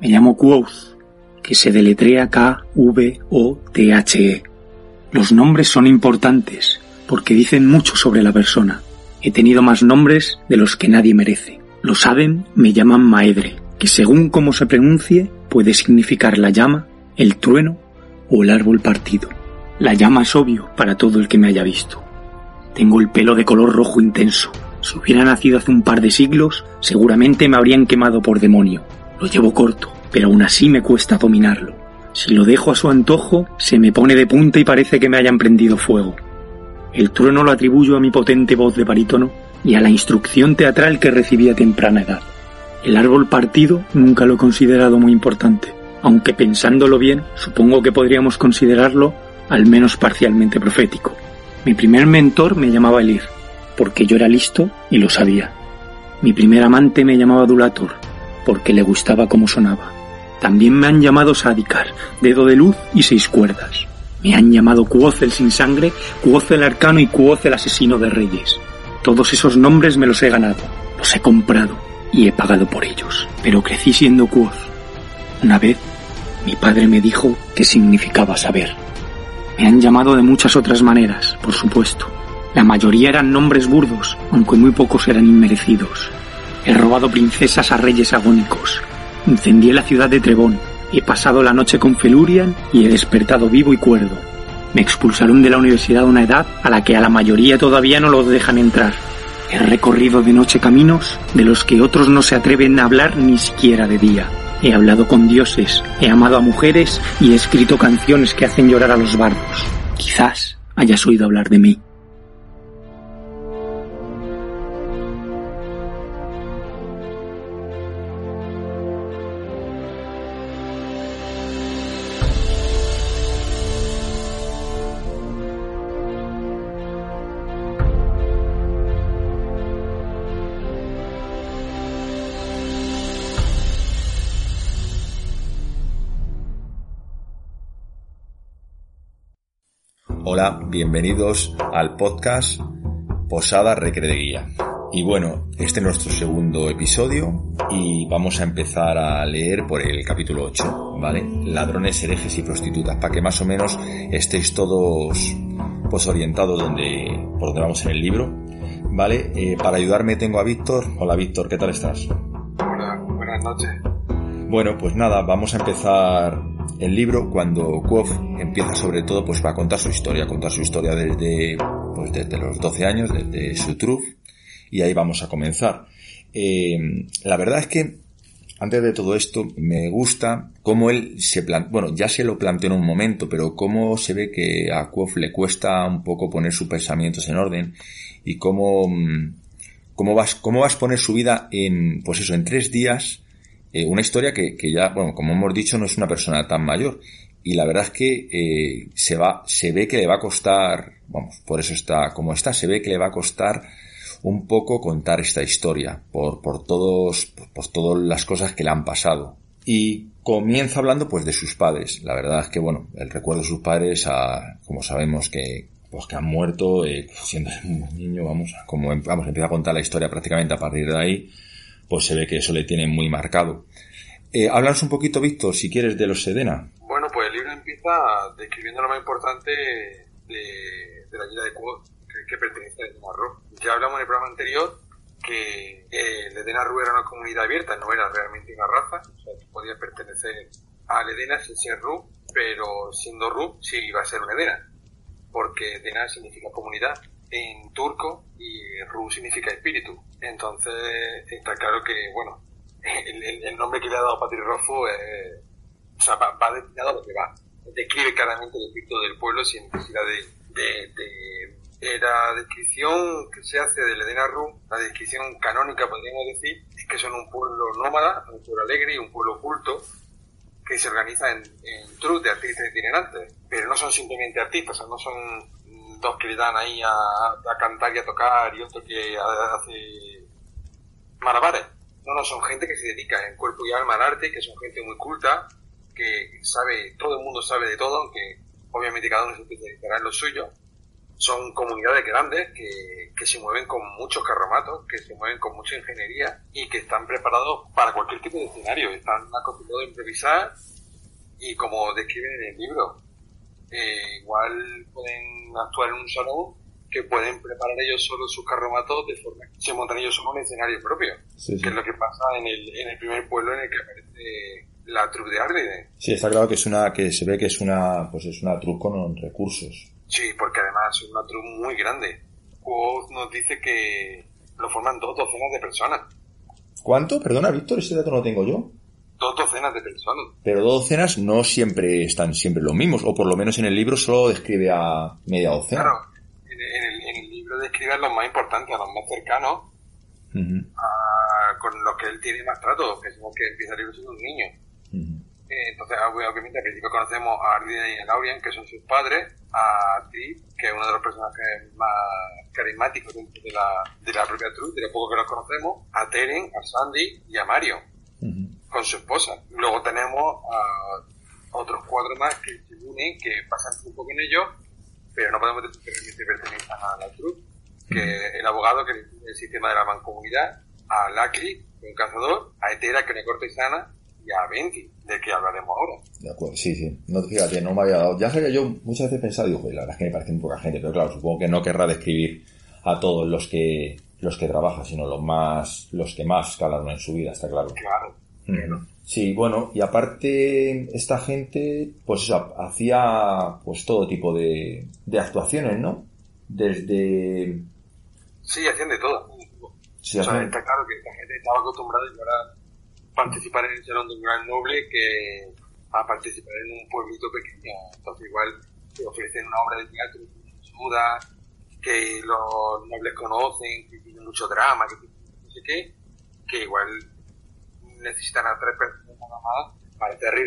Me llamo Quoth, que se deletrea K-V-O-T-H-E. Los nombres son importantes porque dicen mucho sobre la persona. He tenido más nombres de los que nadie merece. Lo saben, me llaman Maedre, que según cómo se pronuncie puede significar la llama, el trueno o el árbol partido. La llama es obvio para todo el que me haya visto. Tengo el pelo de color rojo intenso. Si hubiera nacido hace un par de siglos, seguramente me habrían quemado por demonio. Lo llevo corto, pero aún así me cuesta dominarlo. Si lo dejo a su antojo, se me pone de punta y parece que me hayan prendido fuego. El trueno lo atribuyo a mi potente voz de barítono y a la instrucción teatral que recibí a temprana edad. El árbol partido nunca lo he considerado muy importante, aunque pensándolo bien, supongo que podríamos considerarlo al menos parcialmente profético. Mi primer mentor me llamaba Elir, porque yo era listo y lo sabía. Mi primer amante me llamaba Dulator, porque le gustaba cómo sonaba. También me han llamado Sadikar, dedo de luz y seis cuerdas. Me han llamado Cuoz el sin sangre, Cuoz el arcano y Cuoz el asesino de reyes. Todos esos nombres me los he ganado, los he comprado y he pagado por ellos. Pero crecí siendo Cuoz. Una vez, mi padre me dijo que significaba saber. Me han llamado de muchas otras maneras, por supuesto. La mayoría eran nombres burdos, aunque muy pocos eran inmerecidos. He robado princesas a reyes agónicos. Incendié la ciudad de Trebón. He pasado la noche con Felurian y he despertado vivo y cuerdo. Me expulsaron de la universidad a una edad a la que a la mayoría todavía no los dejan entrar. He recorrido de noche caminos de los que otros no se atreven a hablar ni siquiera de día. He hablado con dioses, he amado a mujeres y he escrito canciones que hacen llorar a los bardos. Quizás hayas oído hablar de mí. Hola, bienvenidos al podcast Posada Recreguía. Y bueno, este es nuestro segundo episodio y vamos a empezar a leer por el capítulo 8, ¿vale? Ladrones, herejes y prostitutas, para que más o menos estéis todos pues orientados donde, por donde vamos en el libro, ¿vale? Eh, para ayudarme tengo a Víctor. Hola Víctor, ¿qué tal estás? Hola, buenas noches. Bueno, pues nada, vamos a empezar el libro cuando Quoth empieza sobre todo pues va a contar su historia, contar su historia desde pues desde los 12 años, desde su truth y ahí vamos a comenzar. Eh, la verdad es que antes de todo esto me gusta cómo él se plantea, bueno, ya se lo planteó en un momento, pero cómo se ve que a Quoth le cuesta un poco poner sus pensamientos en orden y cómo cómo vas cómo vas a poner su vida en pues eso en tres días eh, una historia que, que, ya, bueno, como hemos dicho, no es una persona tan mayor. Y la verdad es que eh, se va, se ve que le va a costar, vamos, por eso está como está, se ve que le va a costar un poco contar esta historia, por, por todos, por, todas las cosas que le han pasado. Y comienza hablando pues de sus padres. La verdad es que bueno, el recuerdo de sus padres, como sabemos que, pues que han muerto, eh, siendo un niño, vamos, como vamos, empieza a contar la historia prácticamente a partir de ahí pues se ve que eso le tiene muy marcado. Eh, un poquito, Víctor, si quieres, de los Sedena. Bueno, pues el libro empieza describiendo lo más importante de, la isla de Quod, que, pertenece a Edena Ya hablamos en el programa anterior que el Edena Ru era una comunidad abierta, no era realmente una raza, o sea, podía pertenecer al Edena sin ser Ru, pero siendo Ru sí iba a ser un Edena, porque Edena significa comunidad en turco y Ru significa espíritu. Entonces está claro que, bueno, el, nombre que le ha dado Patrick Rothfuss o sea, va, destinado a lo que va. Describe claramente el espíritu del pueblo sin necesidad de, Eh, la descripción que se hace de Ledena Rum, la descripción canónica, podríamos decir, es que son un pueblo nómada, un pueblo alegre y un pueblo oculto, que se organiza en, en trus de artistas itinerantes. Pero no son simplemente artistas, o sea, no son dos que le dan ahí a, cantar y a tocar y otro que hace malabares. No, no, son gente que se dedica en cuerpo y alma al arte, que son gente muy culta, que sabe, todo el mundo sabe de todo, aunque obviamente cada uno se especializará en lo suyo. Son comunidades grandes que, que se mueven con muchos carromatos, que se mueven con mucha ingeniería y que están preparados para cualquier tipo de escenario. Están acostumbrados a improvisar y como describen en el libro, eh, igual pueden actuar en un salón que pueden preparar ellos solo sus carromatos de forma que se montan ellos solo un escenario propio, Sí, sí. que es lo que pasa en el, en el primer pueblo en el que aparece la troupe de Ardide. Sí, está claro que es una, que se ve que es una, pues es una troupe con recursos. Sí, porque además es una troupe muy grande. Quoth nos dice que lo forman dos docenas de personas. ¿Cuánto? Perdona, Víctor, ese dato no lo tengo yo. Dos docenas de personas. Pero dos docenas no siempre están siempre los mismos, o por lo menos en el libro solo describe a media docena. Claro, en, en el, en el libro describe a los más importantes, a los más cercanos, a- con los que él tiene más trato, que son los que empieza el libro siendo un niño. ujú. Eh, Entonces, obviamente, al principio conocemos a Ardina y a Laurian, que son sus padres, a Trip, que es uno de los personajes más carismáticos dentro de la, de la propia troupe, de lo poco que los conocemos, a Teren, a Sandy y a Mario. Con su esposa. Luego tenemos a otros cuatro más que se unen, que pasan tiempo con ellos, pero no podemos decir que realmente pertenezcan a la troupe, que el abogado que el sistema de la mancomunidad, a Lackley, un cazador, a Etera, que es una cortesana, y a Venti, de que hablaremos ahora. De acuerdo, sí, sí. No, fíjate, no me había dado. Ya sabía yo, muchas veces he pensado, digo, la verdad es que me parece muy poca gente, pero claro, supongo que no querrá describir a todos los que los que trabaja, sino los más, los que más calaron en su vida, está claro. Claro. Ujú. Sí, bueno, y aparte, esta gente, pues eso, hacía pues todo tipo de, de actuaciones, ¿no? Desde... Sí, hacían de todo. Sí, o sea, hacían- está claro que esta gente estaba acostumbrada ahora participar en el salón de un gran noble que a participar en un pueblito pequeño. Entonces igual te ofrecen una obra de teatro que suda, que los nobles conocen, que tiene mucho drama, que tiene no sé qué, que igual necesitan a tres personas nada más para hacer reír.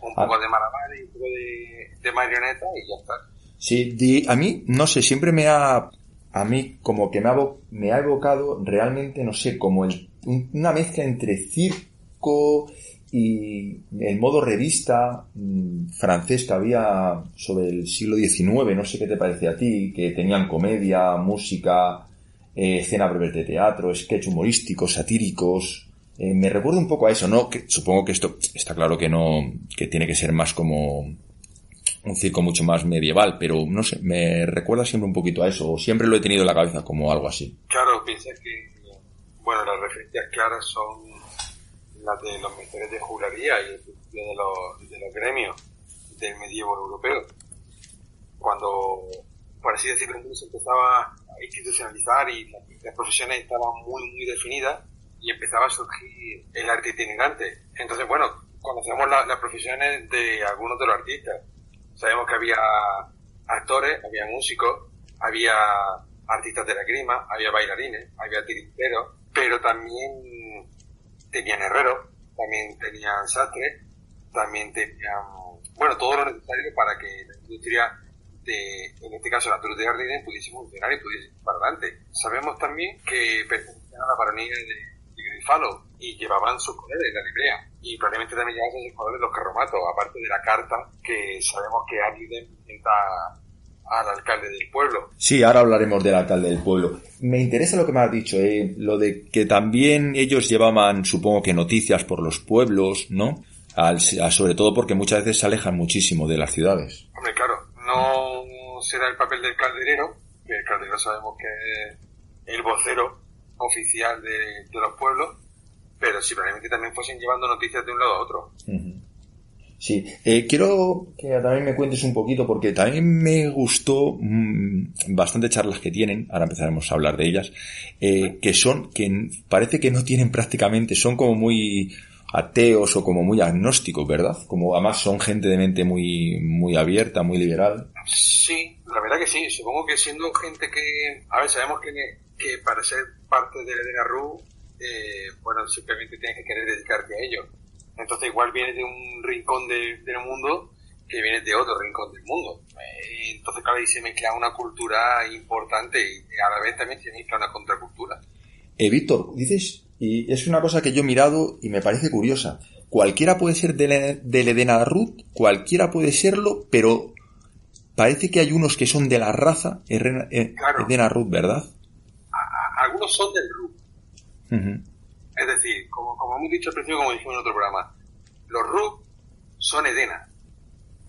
Un Ah. poco de malabares y un poco de, de marioneta y ya está. Sí, di- a mí, no sé, siempre me ha, a mí como que me ha, me ha evocado realmente, no sé, como el- un- una mezcla entre circo y el modo revista mm, francés que había sobre el siglo XIX, no sé qué te parece a ti, que tenían comedia, música, eh, escena breves de teatro, sketch humorísticos, satíricos. Eh, me recuerda un poco a eso, ¿no? Que supongo que esto está claro que no, que tiene que ser más como un circo mucho más medieval, pero no sé, me recuerda siempre un poquito a eso, o siempre lo he tenido en la cabeza como algo así. Claro, piensa que, bueno, las referencias claras son las de los misterios de juglaría y de los, de los gremios del medievo europeo. Cuando, por así decirlo, se empezaba a institucionalizar y las, las profesiones estaban muy, muy definidas y empezaba a surgir el arte itinerante. Entonces, bueno, conocemos la- las profesiones de algunos de los artistas. Sabemos que había actores, había músicos, había artistas de la grima, había bailarines, había tirinteros, pero también tenían herreros, también tenían sastres, también tenían, bueno, todo lo necesario para que la industria de, en este caso la Tour de Ardiden, pudiese funcionar y pudiese ir para adelante. Sabemos también que pertenecían a la baronía de, Grifalo y llevaban sus colores, la librea, y probablemente también llevaban sus colores los carromatos, aparte de la carta que sabemos que Ardiden presenta al alcalde del pueblo. Sí, ahora hablaremos del alcalde del pueblo. Me interesa lo que me has dicho, eh, lo de que también ellos llevaban, supongo que noticias por los pueblos, ¿no? Al- a- sobre todo porque muchas veces se alejan muchísimo de las ciudades. Hombre, claro, no será el papel del calderero, que el calderero sabemos que es el vocero oficial de, de los pueblos, pero si probablemente también fuesen llevando noticias de un lado a otro. Sí, eh, quiero que también me cuentes un poquito porque también me gustó mm, bastante charlas que tienen, ahora empezaremos a hablar de ellas, eh, que son, que parece que no tienen prácticamente, son como muy ateos o como muy agnósticos, ¿verdad? Como además son gente de mente muy, muy abierta, muy liberal. Sí, La verdad que sí, supongo que siendo gente que, a ver, sabemos que, que para ser parte de la RU, eh, bueno, simplemente tienes que querer dedicarte a ello. Entonces igual vienes de un rincón del mundo que vienes de otro rincón del mundo. Eh, entonces, claro, ahí se mezcla una cultura importante y a la vez también se mezcla una contracultura. Eh, Víctor, dices, y es una cosa que yo he mirado y me parece curiosa. Cualquiera puede ser del, del Edena Ruth, cualquiera puede serlo, pero parece que hay unos que son de la raza Edena Ruth, ¿verdad? Algunos son del Ruth. Es decir, como, como hemos dicho al principio, como dijimos en otro programa, los Ruth son Edena,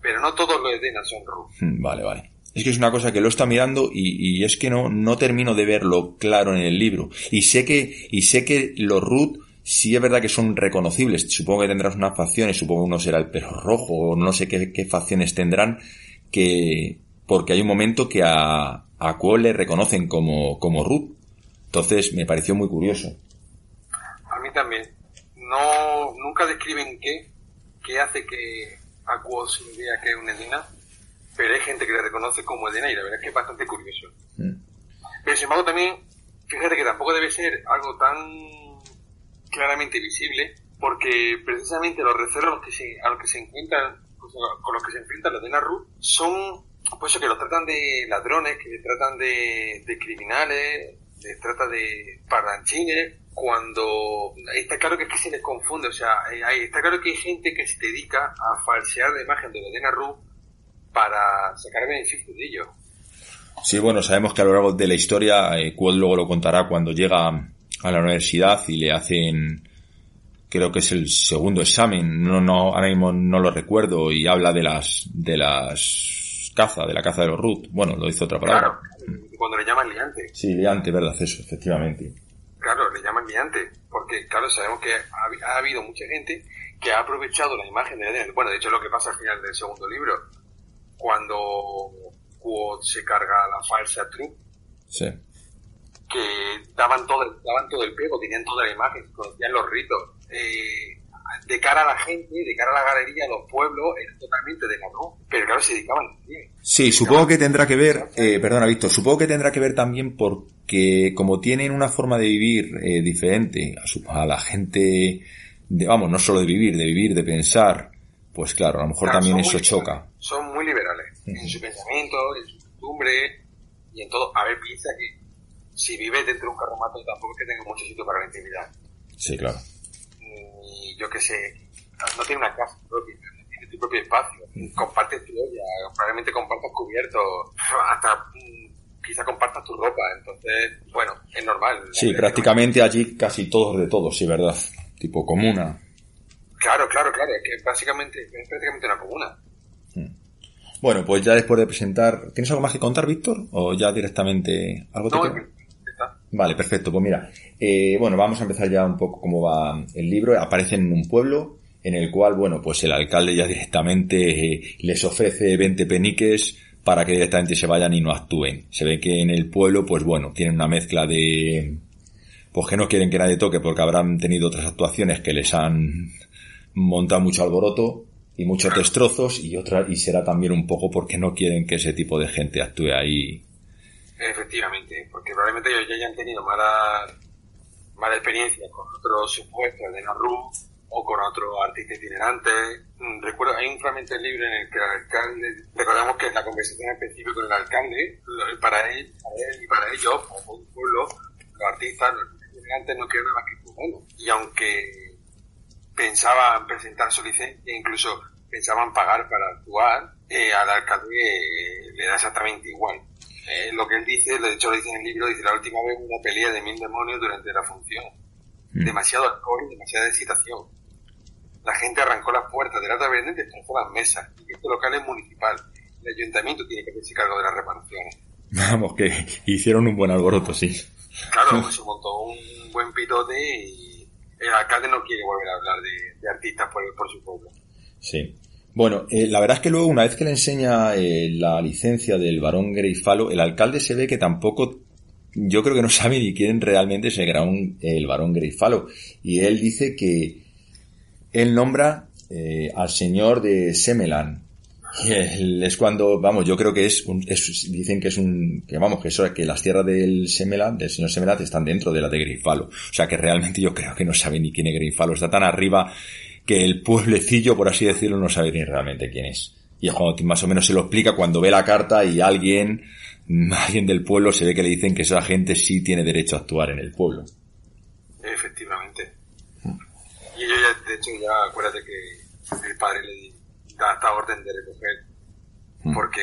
pero no todos los Edena son Ruth. Hmm, vale, vale. Es que es una cosa que lo está mirando y, y, es que no, no termino de verlo claro en el libro. Y sé que, y sé que los Ruth sí es verdad que son reconocibles. Supongo que tendrás unas facciones, supongo que uno será el perro rojo o no sé qué, qué facciones tendrán que, porque hay un momento que a, a Quo le reconocen como, como Ruth. Entonces me pareció muy curioso. A mí también. No, nunca describen qué, qué hace que a Quo se vea que es una Edena, pero hay gente que le reconoce como Edena y la verdad es que es bastante curioso. Mm. Pero sin embargo también, fíjate que tampoco debe ser algo tan claramente visible, porque precisamente los recelos a los que se, a los que se encuentran, con los que se enfrentan los de Naru, son pues eso, que los tratan de ladrones, que tratan de, de criminales, les trata de parlanchines, cuando está claro que es que se les confunde, o sea, hay, está claro que hay gente que se dedica a falsear la imagen de los de Naru para sacar beneficio de ello. Sí, bueno, sabemos que a lo largo de la historia, eh, luego lo contará cuando llega a la universidad y le hacen creo que es el segundo examen, no, no, ahora mismo no lo recuerdo, y habla de las, de las caza, de la caza de los Ruth. Bueno, lo dice otra palabra. Claro, cuando le llaman liante. Sí, liante, verdad, eso, efectivamente. Claro, le llaman liante, porque claro, sabemos que ha, ha habido mucha gente que ha aprovechado la imagen de bueno, de hecho lo que pasa al final del segundo libro, cuando Quod se carga la falsa truth. Sí que daban todo, el, daban todo el pego, tenían toda la imagen, conocían los ritos. Eh, de cara a la gente, de cara a la galería, a los pueblos, era totalmente de no, pero claro, se dedicaban bien. Sí, supongo que tendrá que ver, eh, perdona Víctor, supongo que tendrá que ver también porque como tienen una forma de vivir eh, diferente a, su, a la gente, de, vamos, no solo de vivir, de vivir, de pensar, pues claro, a lo mejor también eso choca. Son muy liberales en su pensamiento, en su costumbre y en todo. A ver, piensa que si vives dentro de un carromato tampoco es que tenga mucho sitio para la intimidad. Sí, claro. No tiene una casa propia, tiene tu propio espacio, compartes tu olla, probablemente compartas cubiertos, hasta mm, quizá compartas tu ropa, entonces, bueno, es normal. Sí, prácticamente allí casi todos de todos, sí, ¿verdad? Tipo comuna. Claro, claro, claro, es que básicamente es prácticamente una comuna. Bueno, pues ya después de presentar, ¿tienes algo más que contar, Víctor? ¿O ya directamente algo te Vale, perfecto. Pues mira, eh, bueno, vamos a empezar ya un poco cómo va el libro. Aparecen en un pueblo en el cual, bueno, pues el alcalde ya directamente eh, les ofrece 20 peniques para que directamente se vayan y no actúen. Se ve que en el pueblo, pues bueno, tienen una mezcla de... Pues que no quieren que nadie toque porque habrán tenido otras actuaciones que les han montado mucho alboroto y muchos destrozos y otra y será también un poco porque no quieren que ese tipo de gente actúe ahí Efectivamente, porque probablemente ellos ya hayan tenido malas mala experiencias con otros supuestos de Naru o con otros artistas itinerantes. Mm, recuerdo, hay un fragmento del libro en el que el alcalde, recordamos que en la conversación específica con el alcalde, para él, para él y para ellos, como un pueblo, los artistas, los itinerantes no quieren más que bueno. Y aunque pensaban presentar su licencia, incluso pensaban pagar para actuar, eh, al alcalde eh, le da exactamente igual. Eh, lo que él dice, de hecho lo dice en el libro, dice la última vez una pelea de mil demonios durante la función. Mm. Demasiado alcohol y demasiada excitación. La gente arrancó las puertas de la taberna y destrozó las mesas. Y este local es municipal. El ayuntamiento tiene que hacerse cargo de las reparaciones. Vamos, que hicieron un buen alboroto, sí. Claro, pues se montó un buen pitote y el alcalde no quiere volver a hablar de, artistas por, por su pueblo. Sí. Bueno, eh, la verdad es que luego, una vez que le enseña eh, la licencia del varón Greifalo, el alcalde se ve que tampoco, yo creo que no sabe ni quién realmente es el, el varón Greifalo. Y él dice que él nombra eh, al señor de Semelan. es cuando, vamos, yo creo que es, un, dicen que es un, que vamos, que eso, que las tierras del Semelat, del señor Semelat están dentro de la de Grifalo. O sea que realmente yo creo que no sabe ni quién es Grifalo. Está tan arriba que el pueblecillo, por así decirlo, no sabe ni realmente quién es. Y es cuando más o menos se lo explica cuando ve la carta y alguien, alguien del pueblo se ve que le dicen que esa gente sí tiene derecho a actuar en el pueblo. Efectivamente. Y yo ya, de hecho, ya acuérdate que el padre le da esta orden de recoger, mm. porque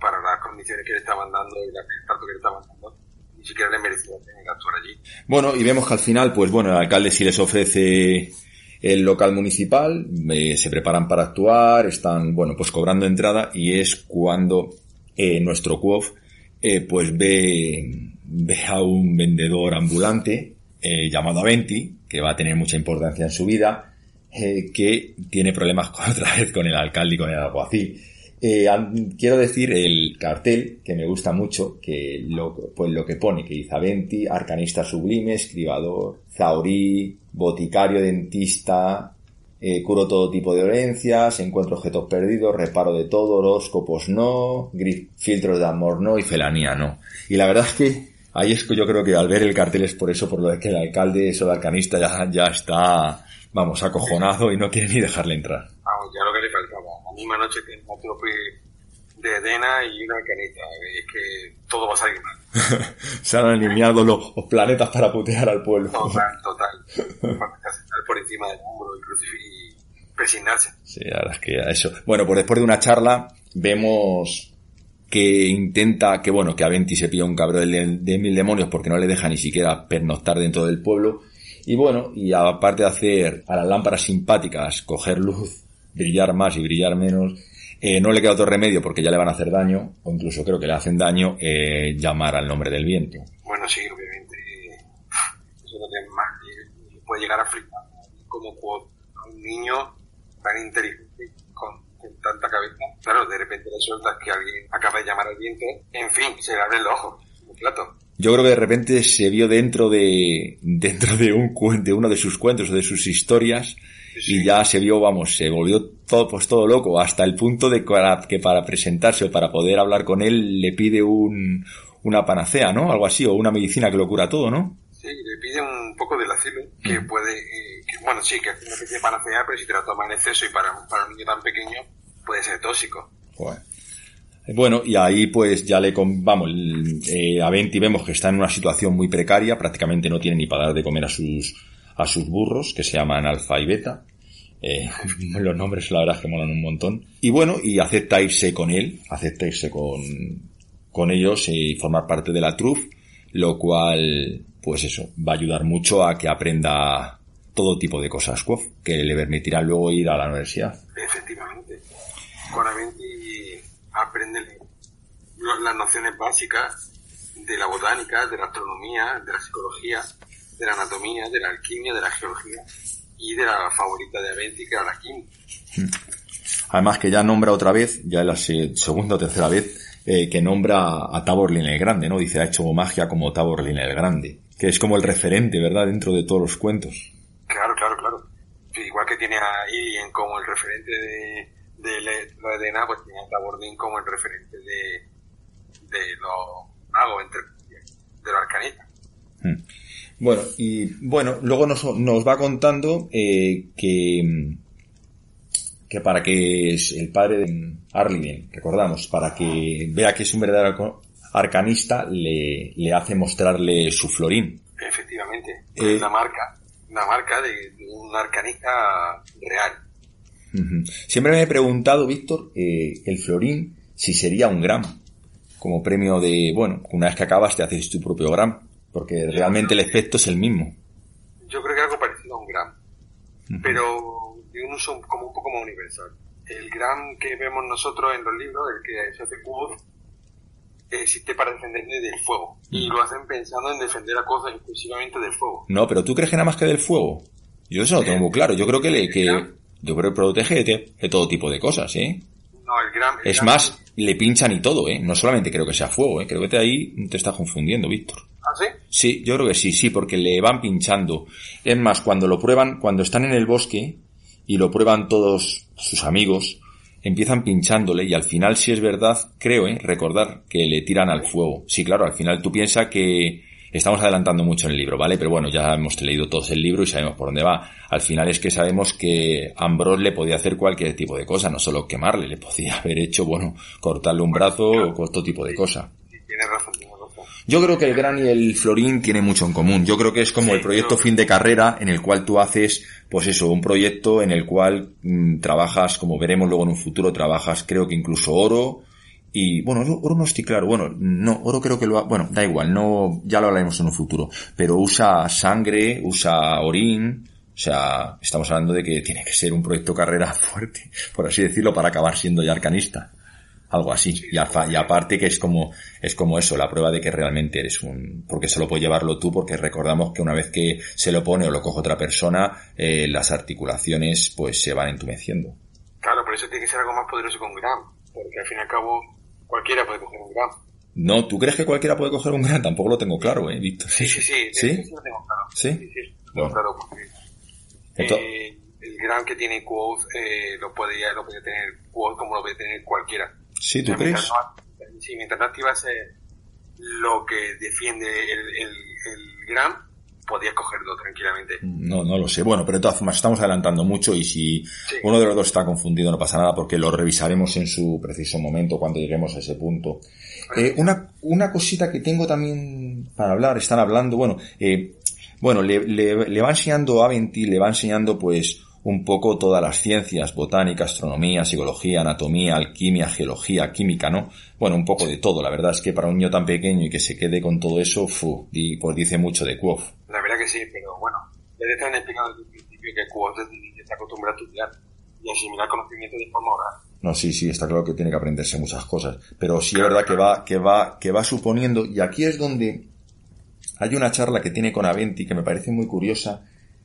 para las condiciones que le estaban dando y el trato que le estaban dando, ni siquiera le merecía tener que actuar allí. Bueno, y vemos que al final, pues bueno, el alcalde sí les ofrece el local municipal, eh, se preparan para actuar, están, bueno, pues cobrando entrada y es cuando eh, nuestro CUOF eh, pues ve, ve a un vendedor ambulante eh, llamado Aventi, que va a tener mucha importancia en su vida, que tiene problemas otra vez con el alcalde y con el alguacil. Quiero decir el cartel que me gusta mucho, que lo, pues lo que pone, que dice Aventi, arcanista sublime, escribador, zaurí, boticario, dentista, eh, curo todo tipo de dolencias, encuentro objetos perdidos, reparo de todo, horóscopos no, filtros de amor no y felanía no. Y la verdad es que ahí es que yo creo que al ver el cartel es por eso, por lo que el alcalde, eso de arcanista ya, ya está, vamos, acojonado y no quiere ni dejarle entrar. Vamos, ya lo que le faltaba. La misma noche que fui de Edena y una canita. Es que todo va a salir mal. Se han alineado los, planetas para putear al pueblo. Total, total. para por encima del hombro y, y presignarse. Sí, ahora es que eso. Bueno, pues después de una charla vemos que intenta, que bueno, que Aventi se pilla un cabrón de, de mil demonios porque no le deja ni siquiera pernoctar dentro del pueblo. Y bueno, y aparte de hacer a las lámparas simpáticas coger luz, brillar más y brillar menos, eh, no le queda otro remedio porque ya le van a hacer daño, o incluso creo que le hacen daño, eh, llamar al nombre del viento. Bueno, sí, obviamente. Eso es lo que más puede llegar a flipar. Como a un niño tan inteligente, con, tanta cabeza. Claro, de repente le sueltas que alguien acaba de llamar al viento. En fin, se le abre el ojo, un plato. Yo creo que de repente se vio dentro de, dentro de un de uno de sus cuentos o de sus historias, y ya se vio, vamos, se volvió todo, pues todo loco, hasta el punto de que para presentarse o para poder hablar con él le pide un, una panacea, ¿no? Algo así, o una medicina que lo cura todo, ¿no? Sí, le pide un poco del asilo, que puede, eh, bueno, sí, que es una especie de panacea, pero si te la toma en exceso y para, para un niño tan pequeño puede ser tóxico. Bueno, y ahí pues ya le, vamos, eh, a Venti vemos que está en una situación muy precaria, prácticamente no tiene ni para dar de comer a sus, a sus burros, que se llaman alfa y beta. Eh, los nombres la verdad es que molan un montón. Y bueno, y acepta irse con él, acepta irse con, con ellos y formar parte de la TRUF, lo cual, pues eso, va a ayudar mucho a que aprenda todo tipo de cosas, que le permitirá luego ir a la universidad. Efectivamente. Con Aventi aprende las nociones básicas de la botánica, de la astronomía, de la psicología, de la anatomía, de la alquimia, de la geología y de la favorita de Aventi, que era la química. Hmm. Además que ya nombra otra vez, ya es la segunda o tercera vez, eh, que nombra a Taborlin el Grande, ¿no? Dice, ha hecho magia como Taborlin el Grande, que es como el referente, ¿verdad?, dentro de todos los cuentos. Claro, claro, claro. Igual que tiene ahí como el referente de, de la Edena, pues tiene a Taborlin como el referente de, de los magos, entre, de los arcanistas. Hmm. Bueno, y bueno, luego nos, nos va contando eh, que, que para que es el padre de Arlingen, recordamos, para que vea que es un verdadero arcanista, le, le hace mostrarle su florín. Efectivamente, eh, la marca, la marca de, un arcanista real. Siempre me he preguntado, Víctor, eh, el florín, si sería un gram, como premio de, bueno, una vez que acabas te haces tu propio gram porque realmente el efecto es el mismo. Yo creo que algo parecido a un gram, pero de un uso como un poco más universal. El gram que vemos nosotros en los libros, el que se hace cubo, existe para defenderle del fuego. Y lo hacen pensando en defender a cosas exclusivamente del fuego. No, pero ¿tú crees que nada más que del fuego? Yo eso lo tengo muy claro. Yo creo que, le, que yo creo que protege de, todo tipo de cosas, ¿eh? No, el gram... es más, le pinchan y todo, ¿eh? No solamente creo que sea fuego, ¿eh? Creo que te ahí te está confundiendo, Víctor. ¿Ah, sí? Sí, yo creo que sí, sí, porque le van pinchando. Es más, cuando lo prueban, cuando están en el bosque y lo prueban todos sus amigos, empiezan pinchándole y al final, si es verdad, creo, ¿eh? recordar que le tiran al fuego. Sí, claro, al final tú piensas que estamos adelantando mucho en el libro, ¿vale? Pero bueno, ya hemos leído todos el libro y sabemos por dónde va. Al final es que sabemos que Ambrose le podía hacer cualquier tipo de cosa, no solo quemarle, le podía haber hecho, bueno, cortarle un brazo o todo tipo de cosa. Yo creo que el Gran y el Florín tienen mucho en común. Yo creo que es como el proyecto fin de carrera en el cual tú haces, pues eso, un proyecto en el cual mm, trabajas, como veremos luego en un futuro, trabajas creo que incluso oro, y bueno, oro no estoy claro, bueno, no, oro creo que lo, bueno, da igual, no, ya lo hablaremos en un futuro, pero usa sangre, usa orín, o sea, estamos hablando de que tiene que ser un proyecto carrera fuerte, por así decirlo, para acabar siendo ya arcanista algo así. Y, y, aparte que es como, es como eso, la prueba de que realmente eres un, porque solo puedes llevarlo tú, porque recordamos que una vez que se lo pone o lo coge otra persona, eh, las articulaciones pues se van entumeciendo. Claro, por eso tiene que ser algo más poderoso que un gran, porque al fin y al cabo cualquiera puede coger un gran. No, ¿tú crees que cualquiera puede coger un gran? Tampoco lo tengo claro, eh, Víctor. Sí, sí, sí, sí. sí lo tengo claro. Sí, sí, sí bueno. claro, porque eh, el gran que tiene Quoth eh, lo puede lo puede tener Quoth como lo puede tener cualquiera. Sí, ¿tú crees? Mientras no, sí, mientras no activas lo que defiende el, el, el gran, podías cogerlo tranquilamente. No, no lo sé. Bueno, pero de todas formas estamos adelantando mucho y si sí. uno de los dos está confundido no pasa nada porque lo revisaremos en su preciso momento cuando lleguemos a ese punto. Eh, una, una cosita que tengo también para hablar, están hablando, bueno, eh, bueno, le, le, le va enseñando Aventi, le va enseñando pues un poco todas las ciencias, botánica, astronomía, psicología, anatomía, alquimia, geología, química, ¿no? Bueno, un poco de todo. La verdad es que para un niño tan pequeño y que se quede con todo eso, fu, y, pues dice mucho de Quoth. La verdad que sí, pero bueno, les están explicando desde el principio que Quoth está acostumbrado a estudiar y asimilar conocimiento de forma oral. No, sí, sí, está claro que tiene que aprenderse muchas cosas. Pero sí es verdad que va, que va, que va suponiendo, y aquí es donde hay una charla que tiene con Aventi que me parece muy curiosa,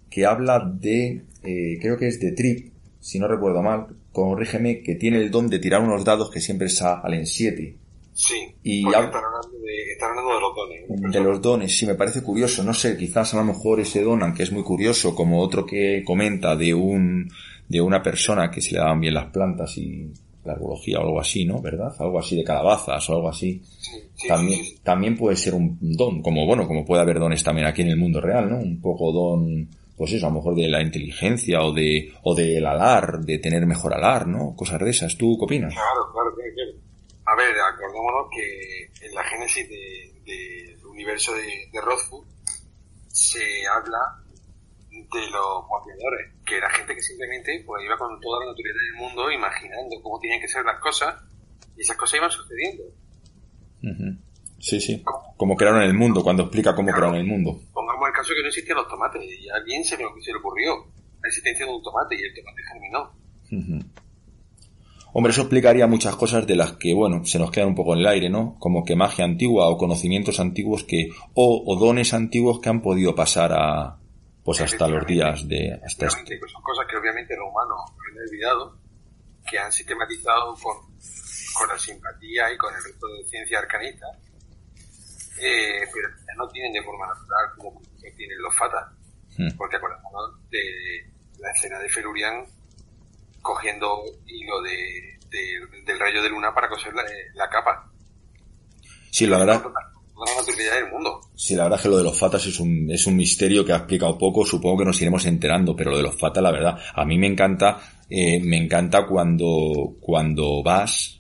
que habla de, eh, creo que es de Trip, si no recuerdo mal, corrígeme, que tiene el don de tirar unos dados que siempre salen 7. Sí, y están, hablando de, están hablando de los dones. De los dones, sí, me parece curioso. No sé, quizás a lo mejor ese don, aunque es muy curioso, como otro que comenta de un, de una persona que se le daban bien las plantas y la herbología o algo así, ¿no? ¿Verdad? Algo así de calabazas o algo así. Sí, sí, también, sí, también puede ser un don, como bueno, como puede haber dones también aquí en el mundo real, ¿no? Un poco don, pues eso, a lo mejor de la inteligencia o de, o del alar, de tener mejor alar, ¿no? Cosas de esas. ¿Tú qué opinas? Claro, claro, claro. claro. A ver, acordémonos que en la génesis del de, de universo de, de Rothfuss se habla de los guapiadores, que era gente que simplemente pues iba con toda la naturaleza del mundo imaginando cómo tenían que ser las cosas y esas cosas iban sucediendo. Uh -huh. Sí, sí. Como crearon el mundo, cuando explica cómo claro. crearon el mundo. Pongamos el caso que no existían los tomates y a alguien se le, se le ocurrió la existencia de un tomate y el tomate germinó. Uh -huh. Hombre, eso explicaría muchas cosas de las que, bueno, se nos quedan un poco en el aire, ¿no? Como que magia antigua o conocimientos antiguos que, o, o dones antiguos que han podido pasar a, pues hasta los días de hasta este. pues son cosas que obviamente los humanos han olvidado que han sistematizado con, con la simpatía y con el resto de ciencia arcanista eh, pero ya no tienen de forma natural como que tienen los fatas hmm. porque acordémonos de la escena de Felurian cogiendo hilo de, de, del rayo de luna para coser la, la capa sí la verdad la naturaleza del mundo. Sí, la verdad es que lo de los fatas es un, es un misterio que ha explicado poco, supongo que nos iremos enterando, pero lo de los fatas, la verdad, a mí me encanta, eh, me encanta cuando, cuando vas,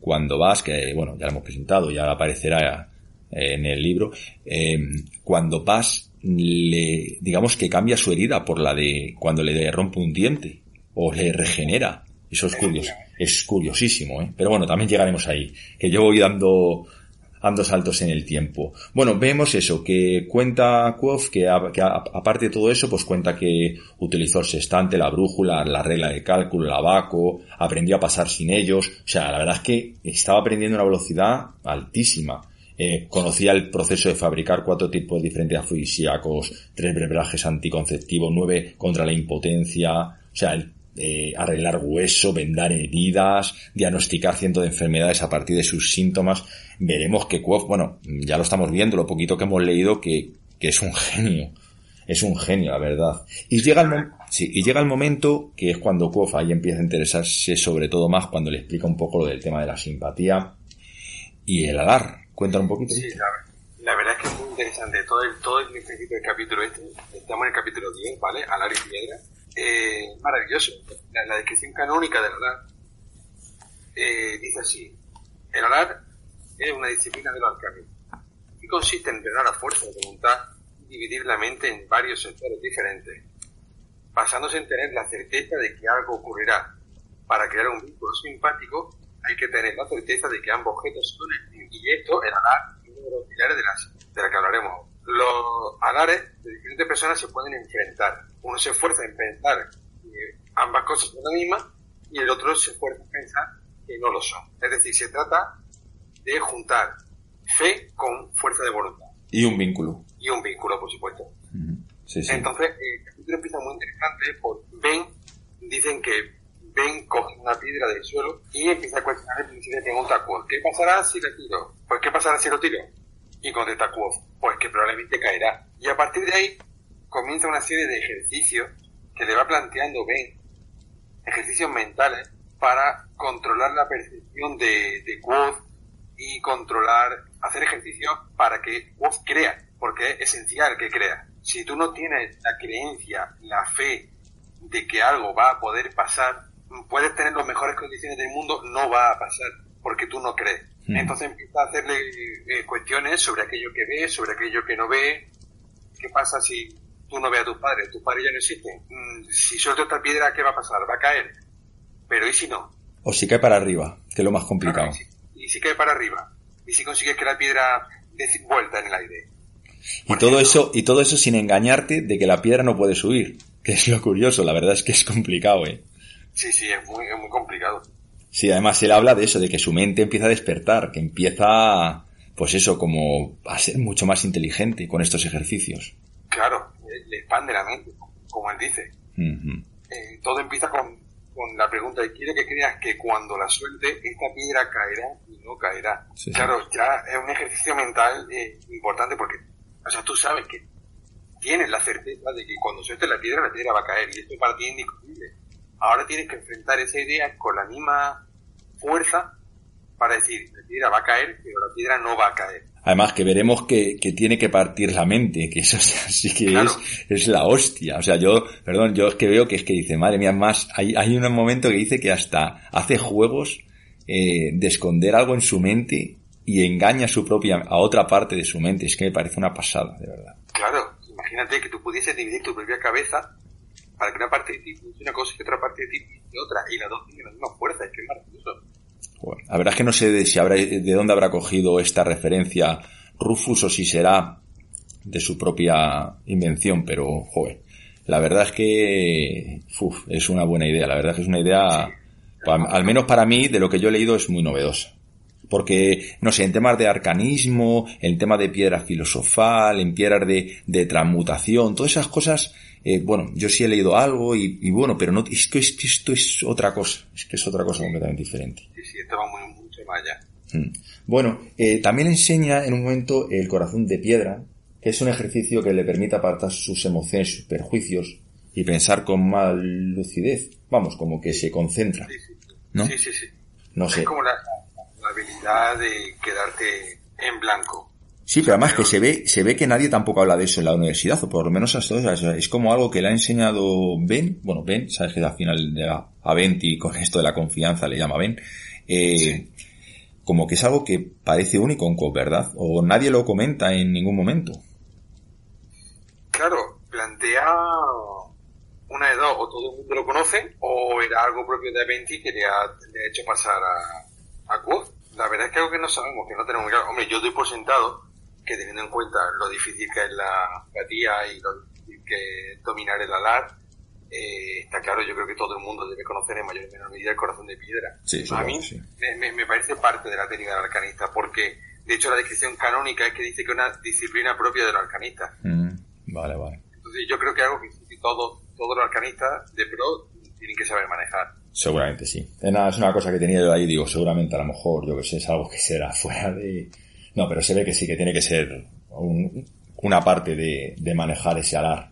cuando vas, que bueno, ya lo hemos presentado, ya aparecerá en el libro, eh, cuando vas, le, digamos que cambia su herida por la de cuando le rompe un diente, o le regenera. Eso es curioso, es curiosísimo, ¿eh? Pero bueno, también llegaremos ahí, que yo voy dando, dando saltos en el tiempo. Bueno, vemos eso, que cuenta Quoth que, a, que a, aparte de todo eso, pues cuenta que utilizó el sextante, la brújula, la regla de cálculo, el abaco, aprendió a pasar sin ellos. O sea, la verdad es que estaba aprendiendo a una velocidad altísima. Eh, conocía el proceso de fabricar cuatro tipos de diferentes afrodisíacos, tres brebajes anticonceptivos, nueve contra la impotencia, o sea, el eh, arreglar hueso, vendar heridas, diagnosticar cientos de enfermedades a partir de sus síntomas. Veremos que Quoth, bueno, ya lo estamos viendo, lo poquito que hemos leído, que, que es un genio. Es un genio, la verdad. Y llega el momento... Sí, y llega el momento que es cuando Quoth ahí empieza a interesarse sobre todo más cuando le explica un poco lo del tema de la simpatía y el alar. Cuéntame un poquito. Sí, la, la, verdad es que es muy interesante. Todo el, todo el principio del capítulo este, estamos en el capítulo 10, ¿vale? Alar y piedra. Eh, maravilloso. La, la, descripción canónica del alar eh, dice así. El alar es una disciplina de los arcanistas y consiste en entrenar la fuerza de voluntad y dividir la mente en varios sectores diferentes basándose en tener la certeza de que algo ocurrirá. Para crear un vínculo simpático hay que tener la certeza de que ambos objetos son y esto el alar uno de los pilares de, las, de la que hablaremos. Los alares de diferentes personas se pueden enfrentar. Uno se esfuerza en pensar que ambas cosas son la misma y el otro se esfuerza en pensar que no lo son. Es decir, se trata de juntar fe con fuerza de voluntad. Y un vínculo. Y un vínculo, por supuesto. sí, sí. Entonces, eh, empieza muy interesante por Ben, dicen que Ben coge una piedra del suelo y empieza a cuestionar y le pregunta a Quoth, ¿qué pasará si le tiro? Pues ¿qué pasará si lo tiro? Y contesta Quoth, pues que probablemente caerá. Y a partir de ahí comienza una serie de ejercicios que le va planteando Ben, ejercicios mentales para controlar la percepción de, de Quoth y controlar, hacer ejercicios para que Quoth crea, porque es esencial que crea si tú no tienes la creencia, la fe de que algo va a poder pasar, puedes tener las mejores condiciones del mundo, no va a pasar, porque tú no crees. Hmm. Entonces empieza a hacerle eh, cuestiones sobre aquello que ve, sobre aquello que no ve. ¿Qué pasa si tú no ves a tus padres? Tus padres ya no existen. Mm, si suelto esta piedra, ¿qué va a pasar? Va a caer. Pero ¿y si no? O si cae para arriba, que es lo más complicado. y, si, cae para arriba. Y si consigues que la piedra dé vuelta en el aire. Y todo eso, y todo eso sin engañarte de que la piedra no puede subir. Que es lo curioso, la verdad es que es complicado, eh. Sí, sí, es muy, es muy complicado. Sí, además él habla de eso, de que su mente empieza a despertar, que empieza, pues eso, como a ser mucho más inteligente con estos ejercicios. Claro, le expande la mente, como él dice. eh, todo empieza con, con la pregunta, y quiere que creas que cuando la suelte, esta piedra caerá y no caerá. Sí, claro, ya es un ejercicio mental eh, importante porque o sea, tú sabes que tienes la certeza de que cuando sueltes la piedra, la piedra va a caer. Y esto para ti es indiscutible. Ahora tienes que enfrentar esa idea con la misma fuerza para decir, la piedra va a caer, pero la piedra no va a caer. Además que veremos que, que tiene que partir la mente, que eso sí que es, es la hostia. O sea, yo, perdón, yo es que veo que es que dice, madre mía, más, hay, hay un momento que dice que hasta hace juegos eh, de esconder algo en su mente y engaña a su propia, a otra parte de su mente. Es que me parece una pasada, de verdad. Claro, imagínate que tú pudieses dividir tu propia cabeza para que una parte de ti piense una cosa y otra parte de ti piense otra, y las dos tienen la misma fuerza, es que es maravilloso. Bueno, la verdad es que no sé de, si habrá, de dónde habrá cogido esta referencia Rufus o si será de su propia invención, pero, joder, la verdad es que uf, es una buena idea, la verdad es que es una idea, sí. al menos para mí, de lo que yo he leído, es muy novedosa. Porque, no sé, en temas de arcanismo, en tema de piedra filosofal, en piedras de, de transmutación, todas esas cosas, eh, bueno, yo sí he leído algo y, y bueno, pero no, es que, es que esto es otra cosa, es que es otra cosa completamente diferente. Sí, sí, esto va muy, mucho más allá. Mm. Bueno, eh, también enseña en un momento el corazón de piedra, que es un ejercicio que le permite apartar sus emociones, sus perjuicios y pensar con más lucidez. Vamos, como que se concentra. Sí, sí, sí. ¿No? Sí, sí, sí. No sé. Es como la, la habilidad de quedarte en blanco. Sí, pero además que se ve, se ve que nadie tampoco habla de eso en la universidad, o por lo menos hasta ahora. Es como algo que le ha enseñado Ben, bueno, Ben, sabes que al final de a, Benti con esto de la confianza le llama Ben, eh, sí. como que es algo que parece único en Cobb, ¿verdad? O nadie lo comenta en ningún momento. Claro, plantea una de dos, o todo el mundo lo conoce, o era algo propio de Benti que le ha, le ha hecho pasar a, a Quoth. La verdad es que algo que no sabemos, que no tenemos claro. Hombre, yo doy por sentado que teniendo en cuenta lo difícil que es la empatía y lo difícil que es dominar el alar, eh, está claro, yo creo que todo el mundo debe conocer en mayor o menor medida el corazón de piedra. Sí, a mí sí. me, me, parece parte de la técnica del arcanista, porque de hecho la descripción canónica es que dice que es una disciplina propia de los arcanistas. Mm, vale, vale. Entonces yo creo que es algo que todos, todos los arcanistas de pro tienen que saber manejar. Seguramente sí. Es una, es una cosa que tenía yo ahí, digo, seguramente a lo mejor, yo que sé, es algo que será fuera de... No, pero se ve que sí, que tiene que ser un, una parte de, manejar ese alar.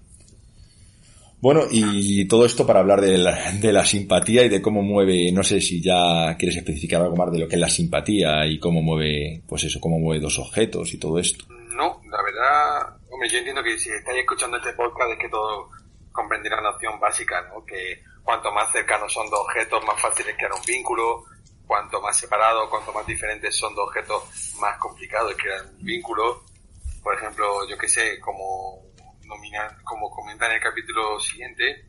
Bueno, y todo esto para hablar de la, de la, simpatía y de cómo mueve, no sé si ya quieres especificar algo más de lo que es la simpatía y cómo mueve, pues eso, cómo mueve dos objetos y todo esto. No, la verdad, hombre, yo entiendo que si estáis escuchando este podcast es que todo comprenderá la noción básica, ¿no? Que cuanto más cercanos son dos objetos, más fácil es crear un vínculo, cuanto más separados, cuanto más diferentes son dos objetos, más complicado es crear un vínculo. Por ejemplo, yo que sé, como como comenta en el capítulo siguiente,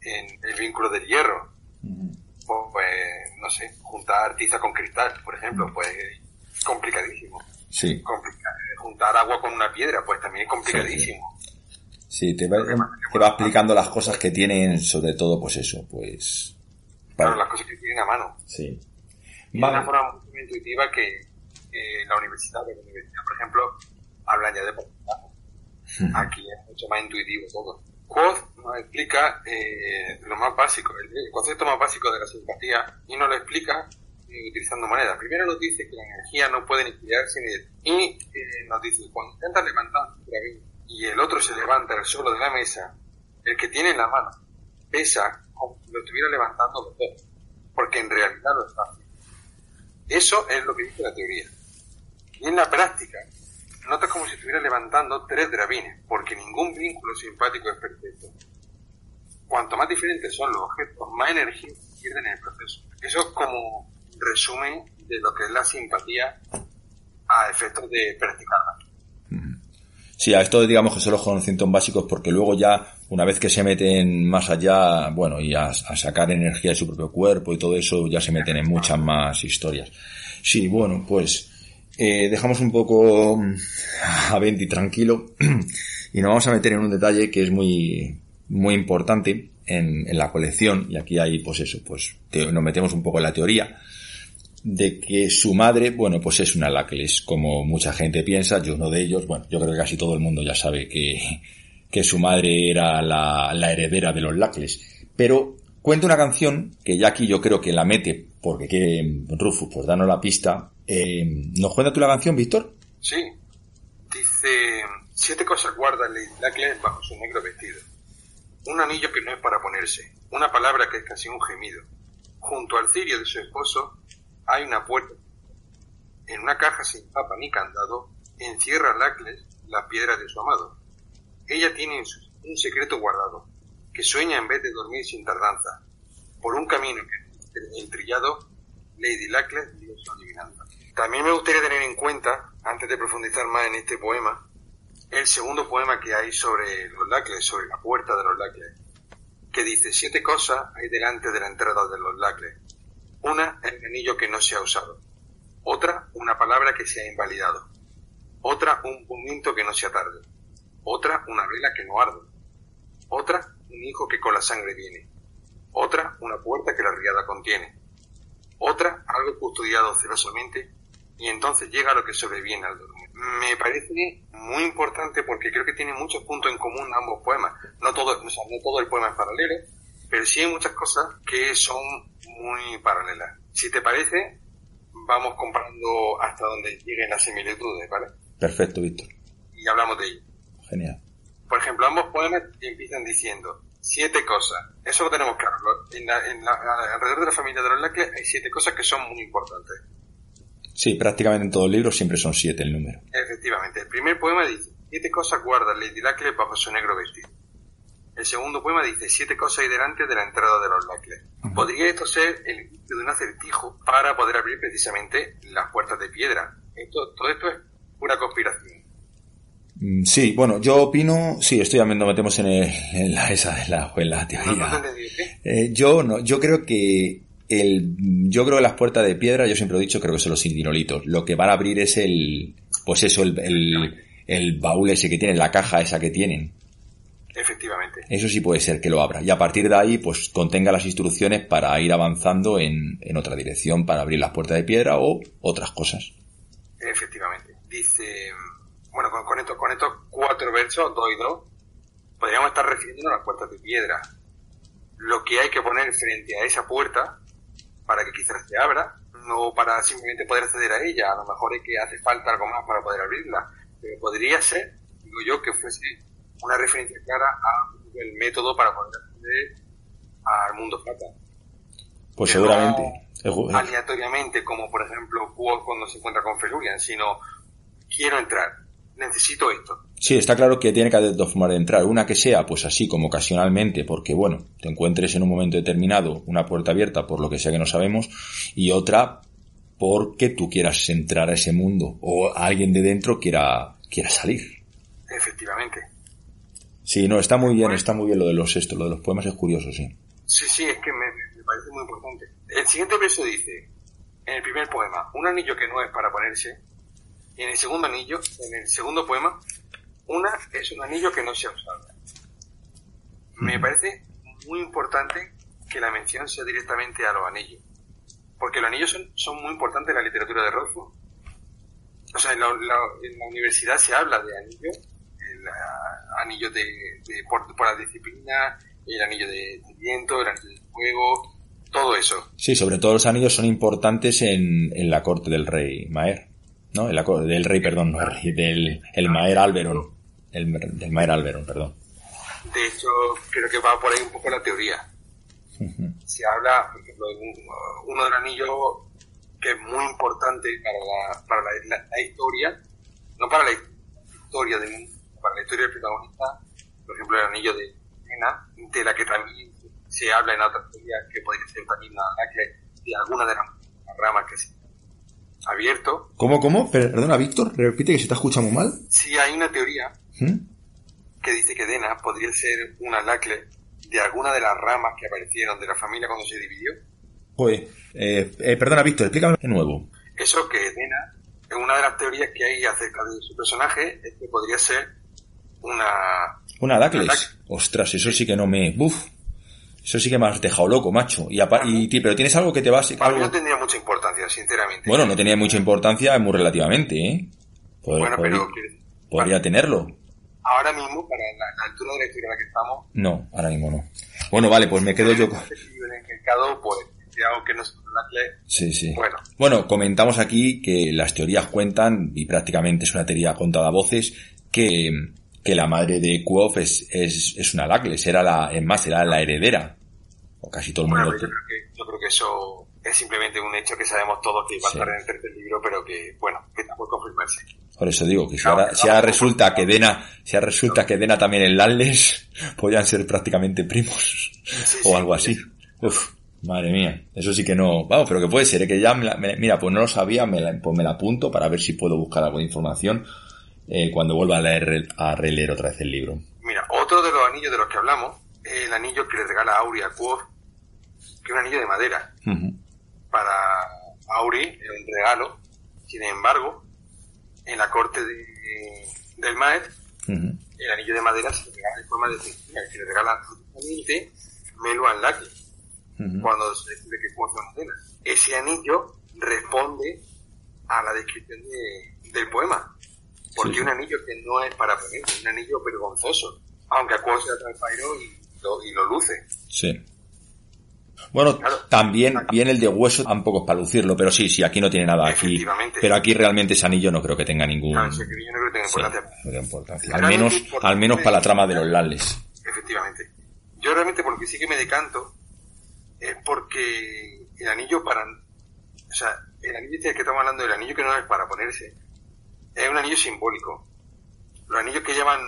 en el vínculo del hierro. Pues, no sé, juntar tiza con cristal, por ejemplo, pues complicadísimo. Sí. juntar agua con una piedra, pues también es complicadísimo. Sí, te, va, te va explicando las cosas que tienen, sobre todo, pues eso, pues... Claro, las cosas que tienen a mano. Sí. De una forma muy intuitiva que la universidad, la universidad, por ejemplo, hablan ya de Aquí es mucho más intuitivo todo. Quoth nos explica eh, lo más básico, el, concepto más básico de la simpatía y nos lo explica eh, utilizando monedas. Primero nos dice que la energía no puede ni crearse ni y eh, nos dice cuando intentas levantar y el otro se levanta el suelo de la mesa, el que tiene en la mano pesa como si lo estuviera levantando los dos, porque en realidad lo está haciendo. Eso es lo que dice la teoría. Y en la práctica, notas como si estuviera levantando tres drabines, porque ningún vínculo simpático es perfecto. Cuanto más diferentes son los objetos, más energía pierden en el proceso. Eso es como resumen de lo que es la simpatía a efectos de practicarla. Sí, a esto digamos que son los conocimientos básicos porque luego ya, una vez que se meten más allá, bueno, y a, sacar energía de su propio cuerpo y todo eso, ya se meten en muchas más historias. Sí, bueno, pues eh, dejamos un poco mm, a Venti tranquilo y nos vamos a meter en un detalle que es muy, muy importante en, en la colección y aquí hay pues eso, pues nos metemos un poco en la teoría de que su madre, bueno, pues es una Lacles, como mucha gente piensa, yo uno de ellos, bueno, yo creo que casi todo el mundo ya sabe que, que su madre era la, la heredera de los Lacles, pero cuenta una canción que ya aquí yo creo que la mete porque que Rufus, pues danos la pista, eh, ¿Nos cuenta tú la canción, Víctor? Sí. Dice, siete cosas guarda Lackley bajo su negro vestido. Un anillo que no es para ponerse, una palabra que es casi un gemido. Junto al cirio de su esposo hay una puerta. En una caja sin papa ni candado encierra Lackley la piedra de su amado. Ella tiene un secreto guardado, que sueña en vez de dormir sin tardanza. Por un camino entrillado, Lady Lackley dio su adivinanza. También me gustaría tener en cuenta, antes de profundizar más en este poema, el segundo poema que hay sobre los Lacles, sobre la puerta de los Lacles, que dice, siete cosas hay delante de la entrada de los Lacles. Una, el anillo que no se ha usado. Otra, una palabra que se ha invalidado. Otra, un momento que no se atarde. Otra, una vela que no arde. Otra, un hijo que con la sangre viene. Otra, una puerta que la riada contiene. Otra, algo custodiado celosamente y entonces llega lo que sobreviene al dormir. Me parece muy importante porque creo que tiene muchos puntos en común ambos poemas. No todo, no todo el poema es paralelo, pero sí hay muchas cosas que son muy paralelas. Si te parece, vamos comparando hasta donde lleguen las similitudes, ¿vale? Perfecto, Víctor. Y hablamos de ello. Genial. Por ejemplo, ambos poemas empiezan diciendo siete cosas. Eso lo tenemos claro. En alrededor de la familia de los Lacles hay siete cosas que son muy importantes. Sí, prácticamente en todo el libro siempre son siete el número. Efectivamente. El primer poema dice, siete cosas guarda Lady bajo su negro vestido. El segundo poema dice, siete cosas hay delante de la entrada de los Lacles. ¿Podría esto ser el de un acertijo para poder abrir precisamente las puertas de piedra? Esto, todo esto es pura conspiración. Mm, sí, bueno, yo opino, sí, estoy nos metemos en, en la, esa, en la, en la teoría. eh, yo no, yo creo que el, yo creo que las puertas de piedra, yo siempre he dicho, creo que son los indinolitos. Lo que van a abrir es el, pues eso, el, el, el baúl ese que tienen, la caja esa que tienen. Efectivamente. Eso sí puede ser que lo abra. Y a partir de ahí, pues contenga las instrucciones para ir avanzando en, en otra dirección, para abrir las puertas de piedra o otras cosas. Efectivamente. Dice, bueno, con, con, esto, con estos cuatro versos, dos y dos, podríamos estar refiriéndonos a las puertas de piedra. Lo que hay que poner frente a esa puerta para que quizás se abra, no para simplemente poder acceder a ella, a lo mejor es que hace falta algo más para poder abrirla, pero podría ser, digo yo, que fuese una referencia clara a el método para poder acceder al mundo fatal. Pues no seguramente. aleatoriamente, como por ejemplo Quoth cuando se encuentra con Felurian, sino quiero entrar, necesito esto. Sí, está claro que tiene que haber dos formas de entrar. Una que sea, pues así como ocasionalmente, porque bueno, te encuentres en un momento determinado una puerta abierta por lo que sea que no sabemos, y otra porque tú quieras entrar a ese mundo o alguien de dentro quiera, quiera salir. Efectivamente. Sí, no, está muy bien, está muy bien lo de los esto, lo de los poemas es curioso, sí. Sí, sí, es que me, me parece muy importante. El siguiente verso dice, en el primer poema, un anillo que no es para ponerse, y en el segundo anillo, en el segundo poema, una es un anillo que no se ha usado. Me parece muy importante que la mención sea directamente a los anillos. Porque los anillos son, son muy importantes en la literatura de Rothko. O sea, en la, la- en la universidad se habla de anillos, el ah, anillo de, de- por, por la disciplina, el anillo de, de viento, el anillo de fuego, todo eso. Sí, sobre todo los anillos son importantes en, en la corte del rey Maer, ¿no? En la del rey, perdón, no el rey, del el Maer Alberon. El, del Maer Alberon, perdón. De hecho, creo que va por ahí un poco la teoría. Se habla, por ejemplo, de un- uno de los anillos que es muy importante para la, para la, la- la historia, no para la historia del mundo, para la historia del protagonista, por ejemplo, el anillo de Ena, de la que también se habla en otras teorías que podría ser también la, la de alguna de las ramas que se ha abierto. ¿Cómo, cómo? Perdona, Víctor, repite que se te escucha muy mal. Sí hay una teoría ¿Mm? que dice que Dena podría ser una lacle de alguna de las ramas que aparecieron de la familia cuando se dividió. Joder, eh, eh, perdona, Víctor, explícame de nuevo. Eso que Dena, una de las teorías que hay acerca de su personaje es que podría ser una... Una Dacles. Dac- Ostras, eso sí que no me... Buf. Eso sí que me has dejado loco, macho. Y, y pero tienes algo que te va a... Para mí no tendría mucha importancia, sinceramente. Bueno, no tenía mucha importancia muy relativamente, ¿eh? Pod- Bueno, podría, pero podría tenerlo. ahora mismo, para la, la altura de la historia en la que estamos, No, ahora mismo no. Bueno, vale, pues me quedo yo con... libro en el mercado, pues, que no Sí, sí. bueno, Bueno, comentamos aquí que las teorías cuentan, y prácticamente es una teoría contada a voces, que, que la madre de Quoth es, es, es una Lacles, era la, es más, era la heredera. O casi todo el mundo. yo, creo que, yo creo que eso es simplemente un hecho que sabemos todos que va a estar en el tercer libro, pero que, bueno, que está por confirmarse. Por eso digo que si Claro, ahora, si ahora resulta que. Dena, si ahora resulta que Dena también en Lalles, podrían ser prácticamente primos. Sí, o algo así. Uf, madre mía. Eso sí que no. Vamos, pero que puede ser, ¿eh? que ya me la- me- mira, pues no lo sabía, me la, pues me la apunto para ver si puedo buscar algo de información eh, cuando vuelva a leer, a releer otra vez el libro. Mira, otro de los anillos de los que hablamos es el anillo que le regala Auri a Quoth, que es un anillo de madera. Para Auri es un regalo. Sin embargo, en la corte de, del Ujú. el anillo de madera se le regala en forma de que le regala justamente Meluan Laki, Ujú. cuando se descubre que Quoth es una nena. Ese anillo responde a la descripción de- del poema. Porque Sí, un anillo que no es para poner, es un anillo vergonzoso. Aunque a Quoth se le transpairó y lo, y lo luce. Sí. Bueno, Claro. también bien el de hueso tampoco es para lucirlo, pero sí, sí, aquí no tiene nada aquí. Pero aquí realmente ese anillo no creo que tenga ningún... Claro, ese yo no creo que tenga Sí, importancia. no tiene importancia. Al menos, al menos para la trama de los Lales. Efectivamente. Yo realmente por lo que sí que me decanto es porque el anillo para... O sea, el anillo este que estamos hablando, el anillo que no es para ponerse, es un anillo simbólico. Los anillos que llevan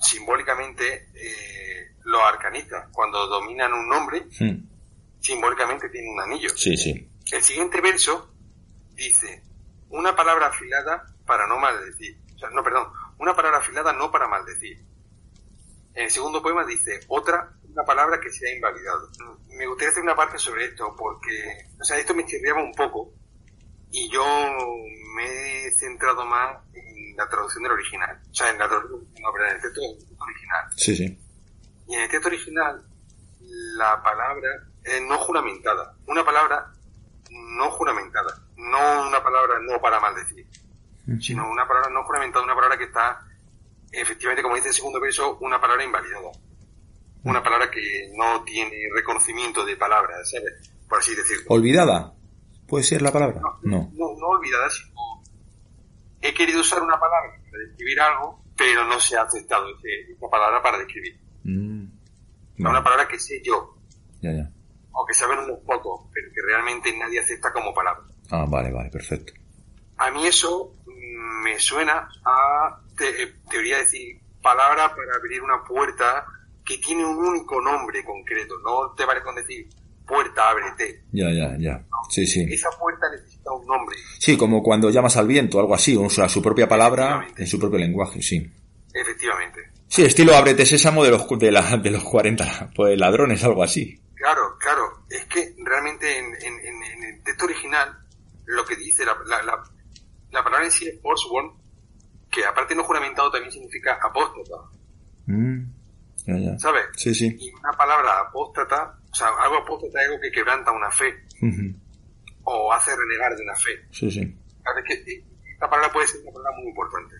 simbólicamente eh, los arcanistas, cuando dominan un nombre, Hmm, simbólicamente tienen un anillo. Sí, sí. El siguiente verso dice, una palabra afilada para no maldecir. O sea, no, perdón, una palabra afilada no para maldecir. En el segundo poema dice, otra, una palabra que se ha invalidado. Me gustaría hacer una parte sobre esto porque, o sea, esto me chirriaba un poco y yo me he centrado más en la traducción del original. O sea, en la traducción, no, pero en el texto original. Sí, sí. Y en el texto original, la palabra es no juramentada. Una palabra no juramentada. No una palabra no para maldecir. Sino una palabra no juramentada, una palabra que está, efectivamente, como dice el segundo verso, una palabra invalidada. Una palabra que no tiene reconocimiento de palabra, ¿sabes? Por así decirlo. ¿Olvidada? ¿Puede ser la palabra? No. No, no olvidada, sino he querido usar una palabra para describir algo, pero no se ha aceptado ese- esa palabra para describir. Mm. Una palabra que sé yo, Ya, ya. o que saben unos pocos, pero que realmente nadie acepta como palabra. Ah, vale, vale, perfecto. A mí eso mm, me suena a te- eh, teoría de decir palabra para abrir una puerta que tiene un único nombre concreto. No te vale con decir puerta, ábrete. Ya, ya, ya. Sí, sí. Esa puerta necesita un nombre. Sí, como cuando llamas al viento, algo así, usa su propia palabra en su propio lenguaje, sí. Efectivamente. Sí, estilo ábrete sésamo de los, de, la, de los 40 pues, ladrones, algo así. Claro, claro. Es que realmente en, en- en- en el texto original lo que dice la, la, la, la palabra en sí es Forsworn, que aparte no juramentado también significa apóstata, Mm, Ya, ya. ¿sabes? Sí, sí. Y una palabra apóstata, o sea, algo apóstata es algo que quebranta una fe Ujú. o hace renegar de una fe. Sí, sí. Es que eh, esta palabra puede ser una palabra muy importante.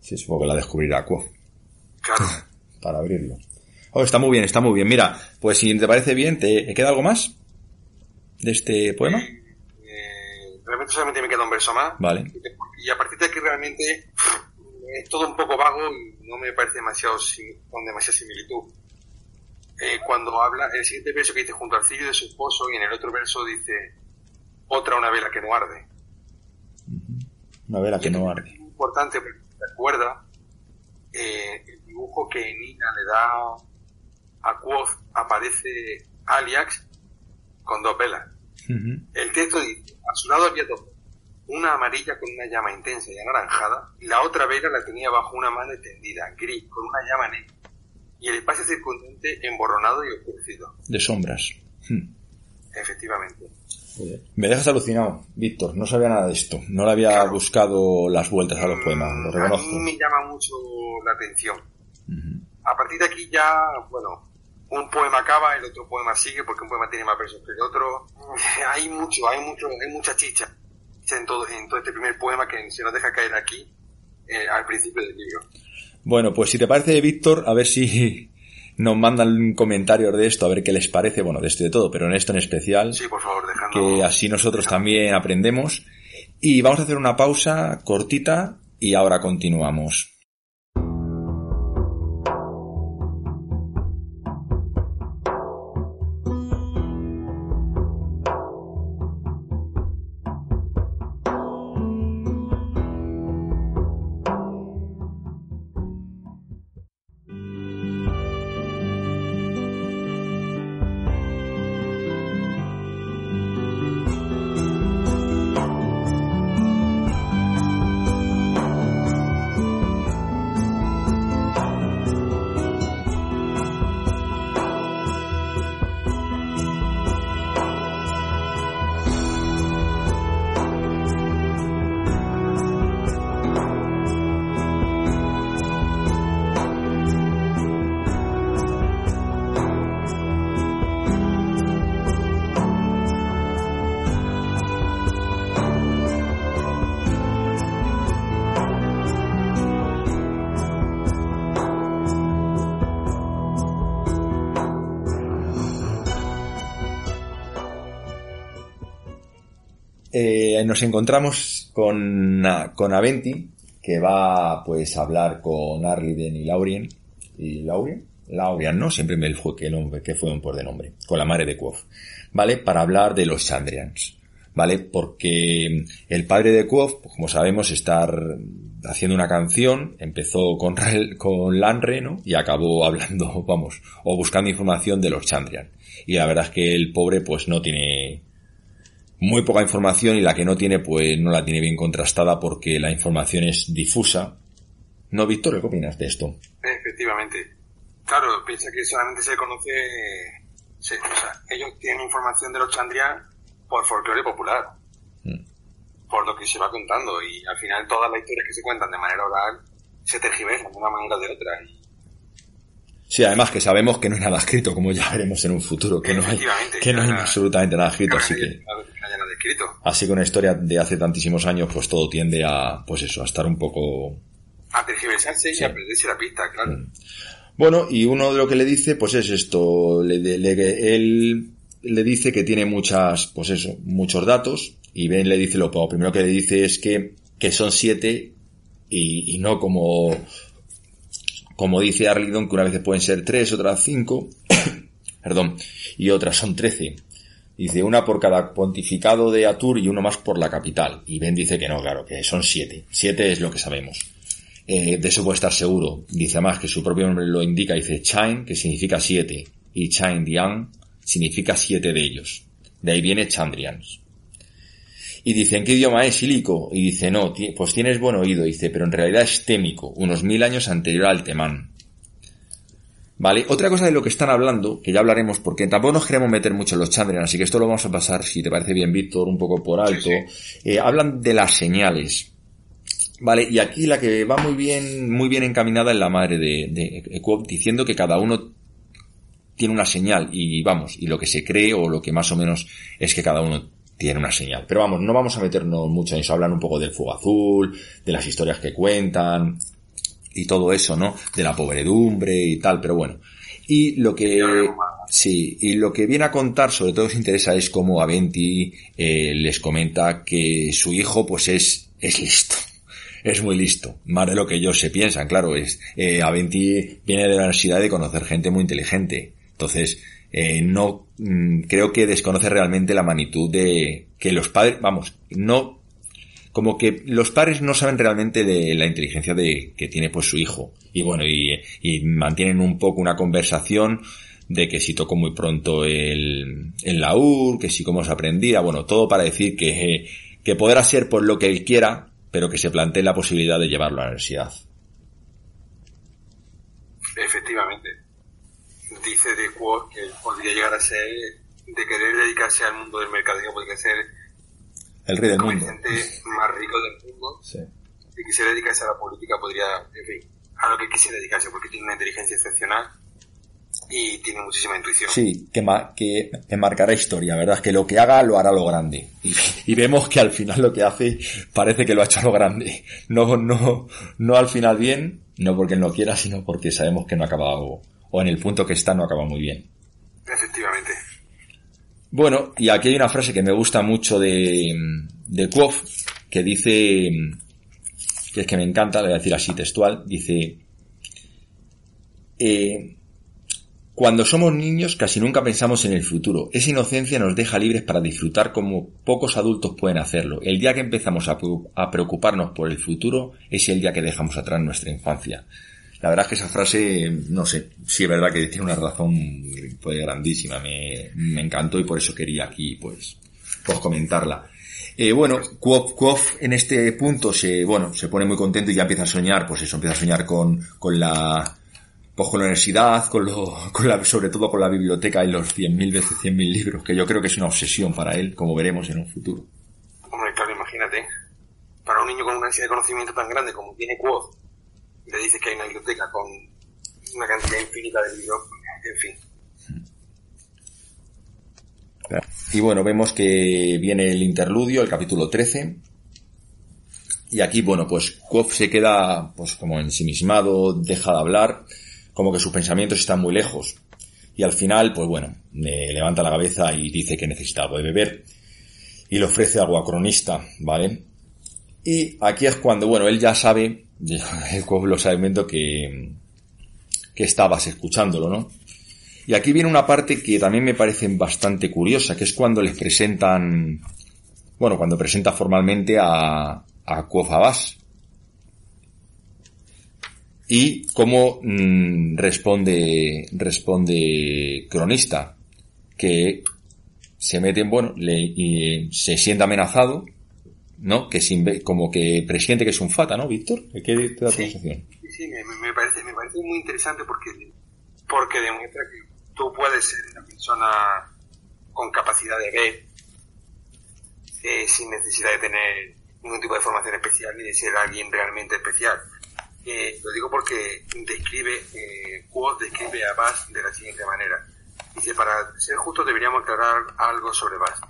Sí, supongo que la descubrirá Quoth Claro. para abrirlo. Oh, está muy bien, está muy bien. Mira, pues si te parece bien, ¿te queda algo más de este poema? Eh, realmente solamente me queda un verso más. Vale. Y a partir de aquí realmente es todo un poco vago y no me parece demasiado con demasiada similitud. Eh, cuando habla, el siguiente verso que dice junto al cirio de su esposo y en el otro verso dice otra una vela que no arde. Una vela que no arde. Es importante porque recuerda eh, el dibujo que Nina le da a Quoth aparece Aliax con dos velas. El texto dice, a su lado había dos, una amarilla con una llama intensa y anaranjada, y la otra vela la tenía bajo una mano extendida, gris, con una llama negra, y el espacio circundante emborronado y oscurecido. De sombras. Hmm. Efectivamente. Me dejas alucinado, Víctor. No sabía nada de esto. No le había Claro. buscado las vueltas a los poemas, lo a mí me llama mucho la atención. A partir de aquí ya, bueno, un poema acaba, el otro poema sigue, porque un poema tiene más versos que el otro. Hay mucho, hay mucho, hay mucha chicha en todo, en todo este primer poema que se nos deja caer aquí, eh, al principio del libro. Bueno, pues si te parece, Víctor, a ver si nos mandan comentarios de esto, a ver qué les parece, bueno, de esto y de todo, pero en esto en especial, Sí, por favor, dejando... que así nosotros también aprendemos. Y vamos a hacer una pausa cortita y ahora continuamos. Eh, nos encontramos con, ah, con Aventi, que va pues a hablar con Arliden y Laurien. ¿Y Laurien? Laurian, ¿no? Siempre me fue que, nombre, que fue un por de nombre. Con la madre de Quoth. ¿Vale? Para hablar de los Chandrians. ¿Vale? Porque el padre de Quoth, pues, como sabemos, está haciendo una canción, empezó con, con Lanre, ¿no? Y acabó hablando, vamos, o buscando información de los Chandrian. Y la verdad es que el pobre pues no tiene muy poca información y la que no tiene pues no la tiene bien contrastada porque la información es difusa. ¿No, Víctor? ¿Qué opinas de esto? Efectivamente. Claro, piensa que solamente se conoce... se- o sea, ellos tienen información de los Chandrian por folclore popular, Mm. por lo que se va contando, y al final todas las historias que se cuentan de manera oral se tergiversan de una manera o de otra. Y Sí, además que sabemos que no hay nada escrito, como ya veremos en un futuro, que no hay, que no hay absolutamente nada escrito, así que, escrito. así que una historia de hace tantísimos años, pues todo tiende a, pues eso, a estar un poco A tergiversarse Sí. y a perderse la pista, claro. Bueno, y uno de lo que le dice, pues es esto, le, le- él le dice que tiene muchas, pues eso, muchos datos, y Ben le dice lo, lo primero que le dice es que, que son siete, y, y no como, como dice Arlington, que una vez pueden ser tres, otras cinco, perdón, y otras son trece. Dice una por cada pontificado de Atur y uno más por la capital. Y Ben dice que no, claro, que son siete. Siete es lo que sabemos. Eh, de eso puede estar seguro. Dice más que su propio nombre lo indica. Dice Chain, que significa siete. Y Chain Dian significa siete de ellos. De ahí viene Chandrians. Y dice, ¿en qué idioma es Silico? Y dice, no, pues tienes buen oído. Dice, pero en realidad es témico, unos mil años anterior al temán. ¿Vale? Otra cosa de lo que están hablando, que ya hablaremos, porque tampoco nos queremos meter mucho en los Chandrian, así que esto lo vamos a pasar, si te parece bien, Víctor, un poco por alto. Eh, hablan de las señales. Vale, y aquí la que va muy bien, muy bien encaminada es la madre de, de diciendo que cada uno tiene una señal, y vamos, y lo que se cree, o lo que más o menos es que cada uno tiene una señal. Pero vamos, no vamos a meternos mucho en eso, hablan un poco del fuego azul, de las historias que cuentan, y todo eso, ¿no? De la pobredumbre y tal, pero bueno. Y lo que, sí, y lo que viene a contar, sobre todo os interesa, es cómo Aventi eh, les comenta que su hijo, pues es, es listo. Es muy listo, más de lo que ellos se piensan, claro, es, eh, Aventi viene de la necesidad de conocer gente muy inteligente. Entonces, eh, no, mm, creo que desconoce realmente la magnitud de que los padres, vamos, no como que los padres no saben realmente de la inteligencia de que tiene pues su hijo y bueno y, mantienen un poco una conversación de que si tocó muy pronto el, el laúd, que si cómo se aprendía, bueno, todo para decir que, que podrá ser por lo que él quiera, pero que se plantee la posibilidad de llevarlo a la universidad. Efectivamente. Dice de que podría llegar a ser, de querer dedicarse al mundo del mercadeo, podría ser el rey del mundo. más rico del mundo. Sí. Si quisiera dedicarse a la política, podría, en fin, a lo que quisiera dedicarse, porque tiene una inteligencia excepcional y tiene muchísima intuición. Sí, que, que, marcará historia, ¿verdad? Que lo que haga lo hará lo grande. Y, vemos que al final lo que hace parece que lo ha hecho a lo grande. No, no, no al final bien, no porque él no quiera, sino porque sabemos que no ha acabado, o en el punto que está no acaba muy bien. Efectivamente. Bueno, y aquí hay una frase que me gusta mucho de, de que dice, que es que me encanta, le voy a decir así textual, dice, eh, cuando somos niños casi nunca pensamos en el futuro. Esa inocencia nos deja libres para disfrutar como pocos adultos pueden hacerlo. El día que empezamos a preocuparnos por el futuro es el día que dejamos atrás nuestra infancia. La verdad es que esa frase, no sé, sí es verdad que tiene una razón pues, grandísima, me, me encantó y por eso quería aquí pues, pues comentarla. Eh, bueno, Quof, en este punto se, bueno, se pone muy contento y ya empieza a soñar, pues eso, empieza a soñar con, con la, pues con la universidad, con lo, con la, sobre todo con la biblioteca y los 100.000 veces 100.000 libros, que yo creo que es una obsesión para él, como veremos en un futuro. Hombre, claro, imagínate, para un niño con una ansiedad de conocimiento tan grande como tiene Quof, le dice que hay una biblioteca con una cantidad infinita de libros, en fin. Y bueno, vemos que viene el interludio, el capítulo 13. Y aquí, bueno, pues Quoth se queda, pues como ensimismado, deja de hablar, como que sus pensamientos están muy lejos. Y al final, pues bueno, le levanta la cabeza y dice que necesita algo de beber. Y le ofrece algo a cronista, ¿vale? Y aquí es cuando, bueno, él ya sabe el pueblo sabiendo que, que estabas escuchándolo, ¿no? Y aquí viene una parte que también me parece bastante curiosa, que es cuando les presentan, bueno, cuando presenta formalmente a, a Kuofabas. Y cómo mm, responde, responde Cronista, que se meten, bueno, le, y se siente amenazado ¿no? Que como que presiente que es un fata, ¿no, Víctor? ¿Qué te da sí, sensación? Sí, me, parece, me parece muy interesante porque, porque demuestra que tú puedes ser una persona con capacidad de ver eh, sin necesidad de tener ningún tipo de formación especial ni de ser alguien realmente especial. Eh, lo digo porque describe, eh, describe a Bass de la siguiente manera. Dice, para ser justo deberíamos aclarar algo sobre Bass.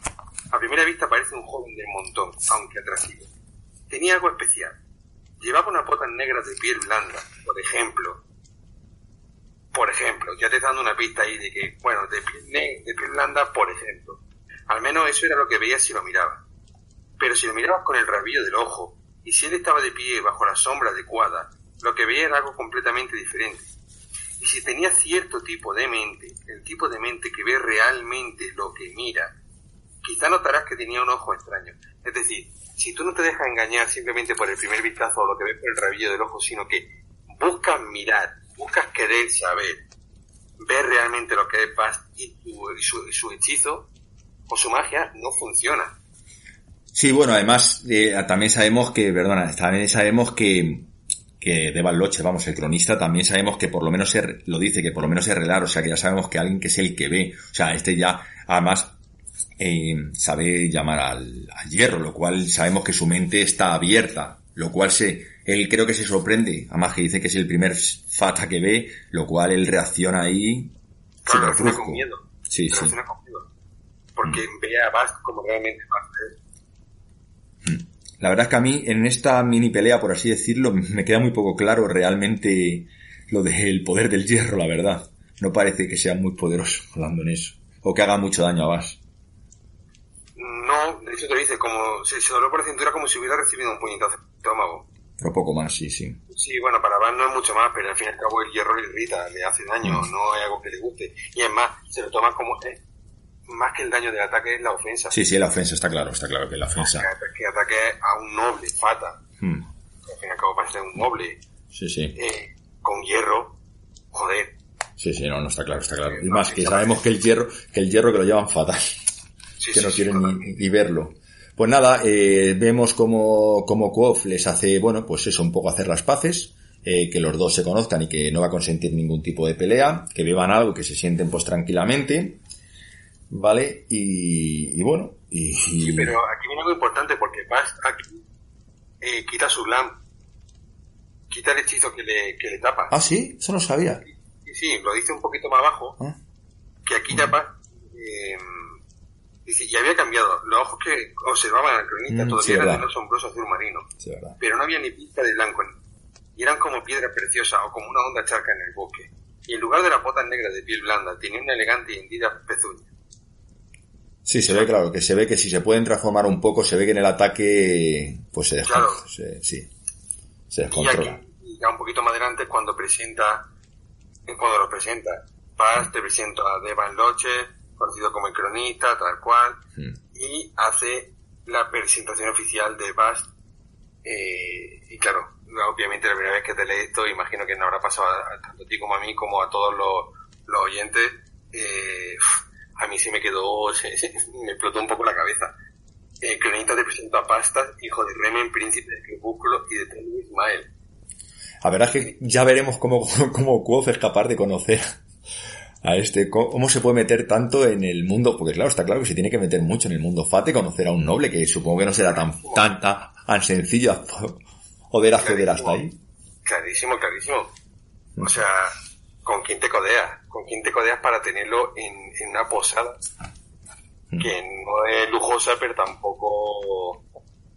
A primera vista parece un joven del montón, aunque atractivo. Tenía algo especial. Llevaba una bota negra de piel blanda, por ejemplo. Por ejemplo, ya te dando una pista ahí de que, bueno, de piel, de piel blanda, por ejemplo. Al menos eso era lo que veías si lo mirabas. Pero si lo mirabas con el rabillo del ojo, y si él estaba de pie bajo la sombra adecuada, lo que veía era algo completamente diferente. Y si tenía cierto tipo de mente, el tipo de mente que ve realmente lo que mira, quizá notarás que tenía un ojo extraño. Es decir, si tú no te dejas engañar simplemente por el primer vistazo o lo que ves por el rabillo del ojo, sino que buscas mirar, buscas querer saber, ver realmente lo que es Bast y, su, hechizo o su magia, no funciona. Sí, bueno, además también sabemos que, perdona, también sabemos que que de Loche, vamos, el cronista, también sabemos que por lo menos lo dice, que por lo menos es relar, o sea que ya sabemos que alguien que es el que ve, o sea, este ya, además, eh, sabe llamar al, hierro, lo cual sabemos que su mente está abierta, lo cual se, él creo que se sorprende, además que dice que es el primer fata que ve, lo cual él reacciona ahí claro, con miedo. Sí, sí. Porque mm. ve a Bast como realmente Bast mm. La verdad es que a mí en esta mini pelea, por así decirlo, me queda muy poco claro realmente lo del poder del hierro, la verdad. No parece que sea muy poderoso hablando en eso. O que haga mucho daño a Bass. No, de hecho te dice, como se, se dobló por la cintura como si hubiera recibido un puñetazo de estómago. Pero poco más, sí, sí. Sí, bueno, para Bass no es mucho más, pero al fin y al cabo el hierro le irrita, le hace daño, mm. no es algo que le guste. Y es más, se lo toma como, eh, más que el daño del ataque es la ofensa. Sí, sí, la ofensa, está claro, está claro que la ofensa. Que, ataque a un noble, fata. Hmm. al fin y al cabo parece un noble. Sí, sí. Eh, con hierro, joder. Sí, sí, no, no está claro, está claro. y más que sabemos que el hierro, que el hierro que lo llevan fatal. Que no quieren ni, verlo. Pues nada, eh, vemos como, como Quoth les hace, bueno, pues eso, un poco hacer las paces. Eh, que los dos se conozcan y que no va a consentir ningún tipo de pelea, que beban algo, que se sienten pues tranquilamente, ¿vale? Y, y bueno, y, Sí, pero aquí viene algo importante porque Bast aquí eh, quita su lamp, quita el hechizo que le, que le tapa. Ah, sí, eso no sabía. Sí, sí, lo dice un poquito más abajo, ah. que aquí ya eh, dice, y había cambiado, los ojos que observaban al cronista mm, todavía eran de un asombroso azul marino, pero no había ni pista de blanco, y eran como piedra preciosa o como una onda charca en el bosque. Y en lugar de la botas negras de piel blanda, tenía una elegante y hendida pezuña. Sí, se ve claro, que se ve que si se pueden transformar un poco, se ve que en el ataque, pues se deja, sí, se descontrola. Y, ya un poquito más adelante cuando presenta, cuando lo presenta, Paz te presenta a Devan Loche, conocido como el cronista, tal cual, y hace la presentación oficial de Bast, eh, y claro, obviamente la primera vez que te leí esto, imagino que no habrá pasado tanto a ti como a mí, como a todos los, los oyentes, eh, a mí se me quedó, me explotó un poco la cabeza. El cronista te presentó a Pastas, hijo de Remen, príncipe de Crepúsculo y de Tenu Ismael. A ver, es que ya veremos cómo, cómo Quoth es capaz de conocer a este, cómo se puede meter tanto en el mundo, porque claro, está claro que se tiene que meter mucho en el mundo fate, conocer a un noble, que supongo que no será tan, tan, tan sencillo poder acceder hasta ahí. Clarísimo, clarísimo. O sea, ¿con quién te codeas? ¿Con quién te codeas para tenerlo en, una posada? Mm. Que no es lujosa, pero tampoco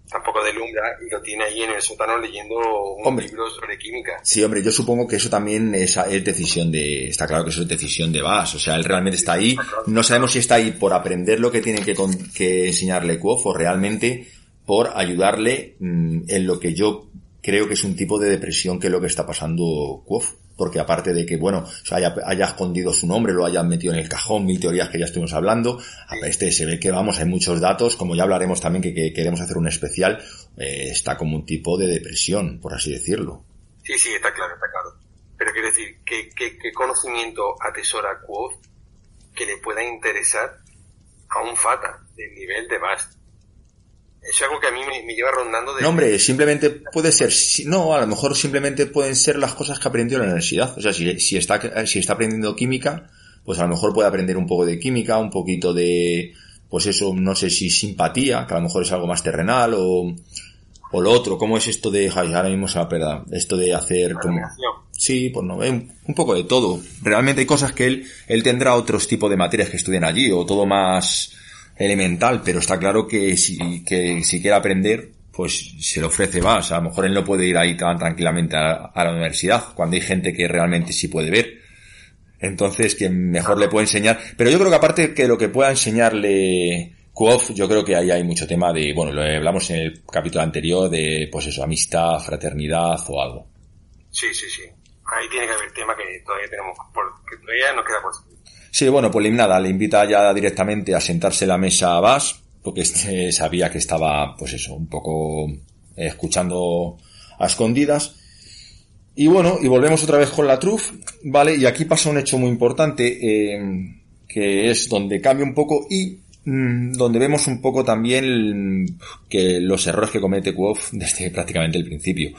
tampoco delumbra y lo tiene ahí en el sótano leyendo un libro sobre química. Sí, hombre, yo supongo que eso también es, decisión de, está claro que eso es decisión de Bass, o sea, él realmente está ahí, no sabemos si está ahí por aprender lo que tiene que, que enseñarle Kuof o realmente por ayudarle mm, en lo que yo creo que es un tipo de depresión que es lo que está pasando Kuof porque aparte de que, bueno, haya, haya escondido su nombre, lo hayan metido en el cajón, mil teorías que ya estuvimos hablando, a este se ve que, vamos, hay muchos datos, como ya hablaremos también que, queremos hacer un especial, eh, está como un tipo de depresión, por así decirlo. Sí, sí, está claro, está claro. Pero quiero decir, ¿qué, qué, conocimiento atesora Quoth que le pueda interesar a un Fata del nivel de Bast? Es algo que a mí me, lleva rondando de... No, hombre, simplemente puede ser... No, a lo mejor simplemente pueden ser las cosas que aprendió en la universidad. O sea, si, si, está, si está aprendiendo química, pues a lo mejor puede aprender un poco de química, un poquito de... Pues eso, no sé si simpatía, que a lo mejor es algo más terrenal, o... O lo otro, ¿cómo es esto de... Ay, ahora mismo se la perda. Esto de hacer como... Sí, pues no, un, un poco de todo. Realmente hay cosas que él, él tendrá otros tipos de materias que estudian allí, o todo más elemental, pero está claro que si, que si quiere aprender, pues se le ofrece más. A lo mejor él no puede ir ahí tan tranquilamente a, la universidad, cuando hay gente que realmente sí puede ver. Entonces, que mejor le puede enseñar. Pero yo creo que aparte que lo que pueda enseñarle Kuof, yo creo que ahí hay mucho tema de, bueno, lo hablamos en el capítulo anterior de, pues eso, amistad, fraternidad o algo. Sí, sí, sí. Ahí tiene que haber tema que todavía tenemos, que todavía nos queda por Sí, bueno, pues nada, le invita ya directamente a sentarse en la mesa a Bass, porque sabía que estaba, pues eso, un poco escuchando a escondidas. Y bueno, y volvemos otra vez con la truf, ¿vale? Y aquí pasa un hecho muy importante, eh, que es donde cambia un poco y mm, donde vemos un poco también que los errores que comete Quoth desde prácticamente el principio.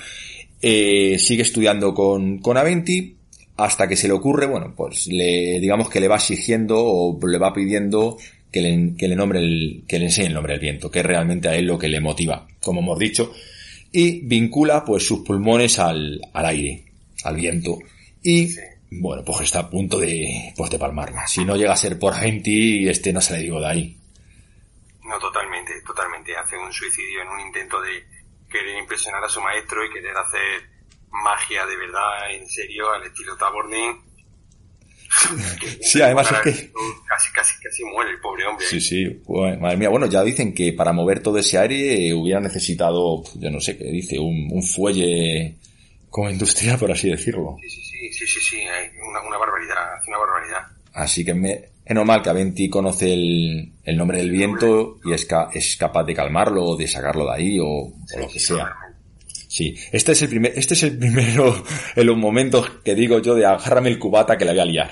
Eh, sigue estudiando con, con Aventi hasta que se le ocurre, bueno, pues le, digamos que le va exigiendo o le va pidiendo que le, que le nombre el, que le enseñe el nombre del viento, que es realmente a él lo que le motiva, como hemos dicho, y vincula pues sus pulmones al, al aire, al viento, y bueno, pues está a punto de, pues de palmarla. Si no llega a ser por Aventi, este no se le digo de ahí. No, totalmente, totalmente. Hace un suicidio en un intento de querer impresionar a su maestro y querer hacer magia de verdad, en serio, al estilo Tabornin. sí, además es que... Casi, casi, casi muere el pobre hombre. Sí, sí, madre mía, bueno, ya dicen que para mover todo ese aire hubiera necesitado, yo no sé qué dice, un, un fuelle como industrial, por así decirlo. Sí, sí, sí, sí, sí, sí, una, una barbaridad, una barbaridad. Así que me, es normal que Aventi conoce el, el nombre del viento y es, es capaz de calmarlo o de sacarlo de ahí o, o lo que sea. Sí, este es el primer, este es el primero en los momentos que digo yo de agárrame el cubata que la voy a liar.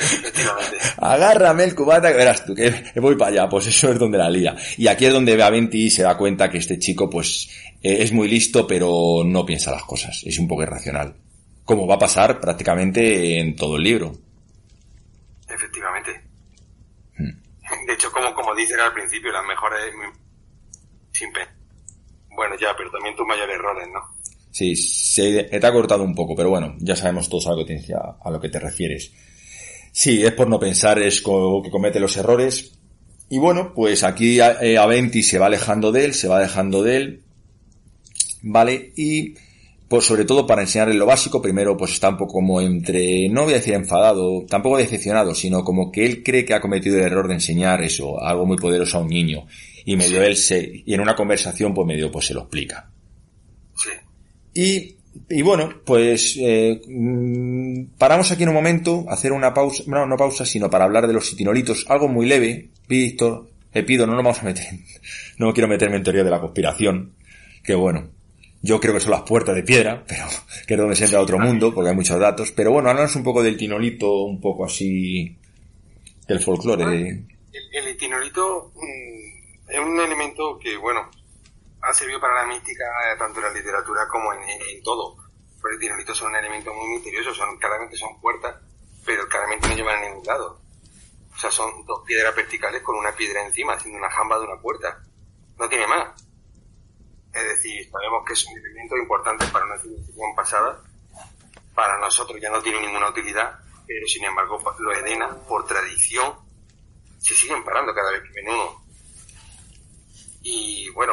agárrame el cubata que verás tú, que voy para allá, pues eso es donde la lía. Y aquí es donde Aventi se da cuenta que este chico pues eh, es muy listo pero no piensa las cosas, es un poco irracional. Como va a pasar prácticamente en todo el libro. Efectivamente. Hmm. De hecho, como, como dicen al principio, las mejores sin bueno, ya, pero también tus mayores errores, ¿no? Sí, se te ha cortado un poco, pero bueno, ya sabemos todos a lo que te, a lo que te refieres. Sí, es por no pensar, es que comete los errores. Y bueno, pues aquí eh, Aventi se va alejando de él, se va dejando de él, ¿vale? Y pues sobre todo para enseñarle lo básico, primero pues está un poco como entre, no voy a decir enfadado, tampoco decepcionado, sino como que él cree que ha cometido el error de enseñar eso, algo muy poderoso a un niño y medio él se, y en una conversación pues medio pues se lo explica. Sí. Y, y bueno, pues eh, mm, paramos aquí en un momento, hacer una pausa, no, no pausa, sino para hablar de los sitinolitos, algo muy leve, Víctor, le pido, no nos vamos a meter, no quiero meterme en teoría de la conspiración, que bueno, yo creo que son las puertas de piedra, pero que es donde se entra a otro mundo, porque hay muchos datos, pero bueno, háblanos un poco del tinolito, un poco así, del folclore. El, el tinolito, mm, es un elemento que, bueno, ha servido para la mística eh, tanto en la literatura como en, todo. Pero el dinolito son un elemento muy misterioso, son, claramente son puertas, pero claramente no llevan a ningún lado. O sea, son dos piedras verticales con una piedra encima, haciendo una jamba de una puerta. No tiene más. Es decir, sabemos que es un elemento importante para una civilización pasada. Para nosotros ya no tiene ninguna utilidad, pero sin embargo, los edenas, por tradición, se siguen parando cada vez que ven uno y bueno,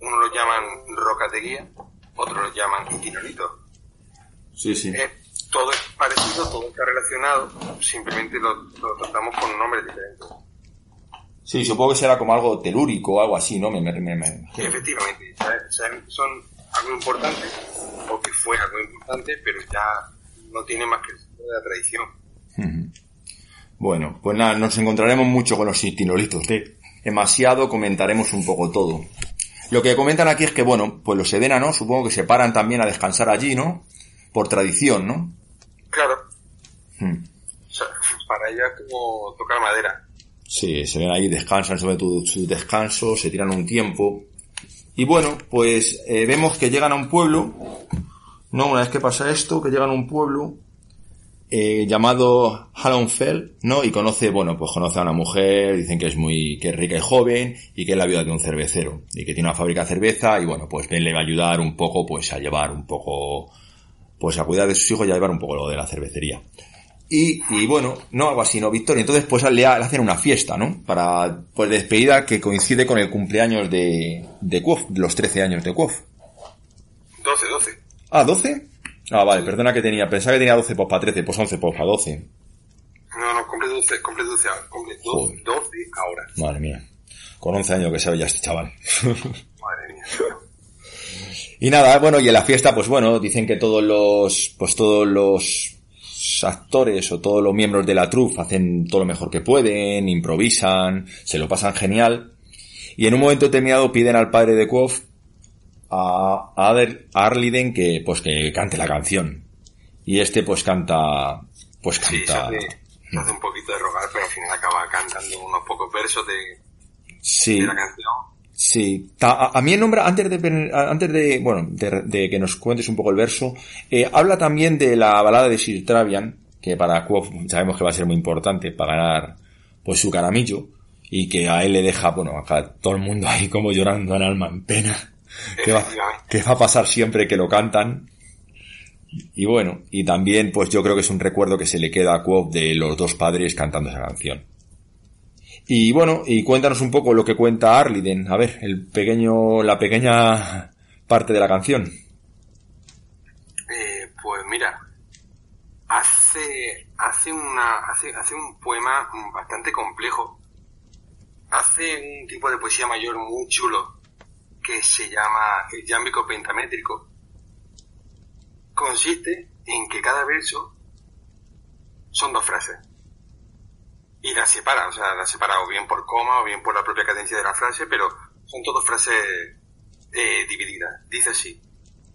uno lo llaman rocas de guía, otros lo llaman itinolitos. Sí, sí. Eh, todo es parecido, todo está relacionado, simplemente lo, tratamos con nombres diferentes. Sí, supongo que será como algo telúrico o algo así, ¿no? Me, Efectivamente, son algo importante, o que fue algo importante, pero ya no tiene más que de la tradición. Bueno, pues nada, nos encontraremos mucho con los itinolitos, ¿eh? Demasiado, comentaremos un poco todo. Lo que comentan aquí es que, bueno, pues los Sedena, ¿no? Supongo que se paran también a descansar allí, ¿no? Por tradición, ¿no? Claro. Hmm. para ella como tocar madera. Sí, se ven ahí, descansan sobre tu, su descanso, se tiran un tiempo. Y bueno, pues eh, vemos que llegan a un pueblo, ¿no? Una vez que pasa esto, que llegan a un pueblo, eh, llamado Fell, ¿no? Y conoce, bueno, pues conoce a una mujer, dicen que es muy, que es rica y joven, y que es la viuda de un cervecero, y que tiene una fábrica de cerveza, y bueno, pues Ben le va a ayudar un poco, pues a llevar un poco, pues a cuidar de sus hijos y a llevar un poco lo de la cervecería. Y, y bueno, no algo así, no Victoria. Entonces pues le, hacen una fiesta, ¿no? Para, pues despedida que coincide con el cumpleaños de, de los 13 años de Kuof. 12, 12. Ah, 12? Ah, vale, perdona que tenía, pensaba que tenía 12 pues para 13, pues 11 pues para 12. No, no, cumple 12, cumple 12, cumple 12, 12 ahora. Madre mía. Con 11 años que sabe ya este chaval. Madre mía. Y nada, bueno, y en la fiesta, pues bueno, dicen que todos los, pues todos los actores o todos los miembros de la troupe hacen todo lo mejor que pueden, improvisan, se lo pasan genial. Y en un momento determinado piden al padre de Quoth a, a Arliden que, pues que cante la canción. Y este pues canta, pues canta... Sí, hace, un poquito de rogar, pero al final acaba cantando unos pocos versos de, sí. de la canción. Sí, a, mí el nombre, antes de, antes de, bueno, de, que nos cuentes un poco el verso, eh, habla también de la balada de Sir Travian, que para Quoth sabemos que va a ser muy importante para ganar, pues su caramillo, y que a él le deja, bueno, acá todo el mundo ahí como llorando en alma en pena. ¿Qué va, ¿Qué va a pasar siempre que lo cantan? Y bueno, y también pues yo creo que es un recuerdo que se le queda a Quoth de los dos padres cantando esa canción. Y bueno, y cuéntanos un poco lo que cuenta Arliden. A ver, el pequeño, la pequeña parte de la canción. Eh, pues mira, hace, hace una, hace, hace un poema bastante complejo. Hace un tipo de poesía mayor muy chulo que se llama el yámbico pentamétrico. Consiste en que cada verso son dos frases y la separa, o sea, la separa o bien por coma o bien por la propia cadencia de la frase, pero son todas frases eh, divididas. Dice así,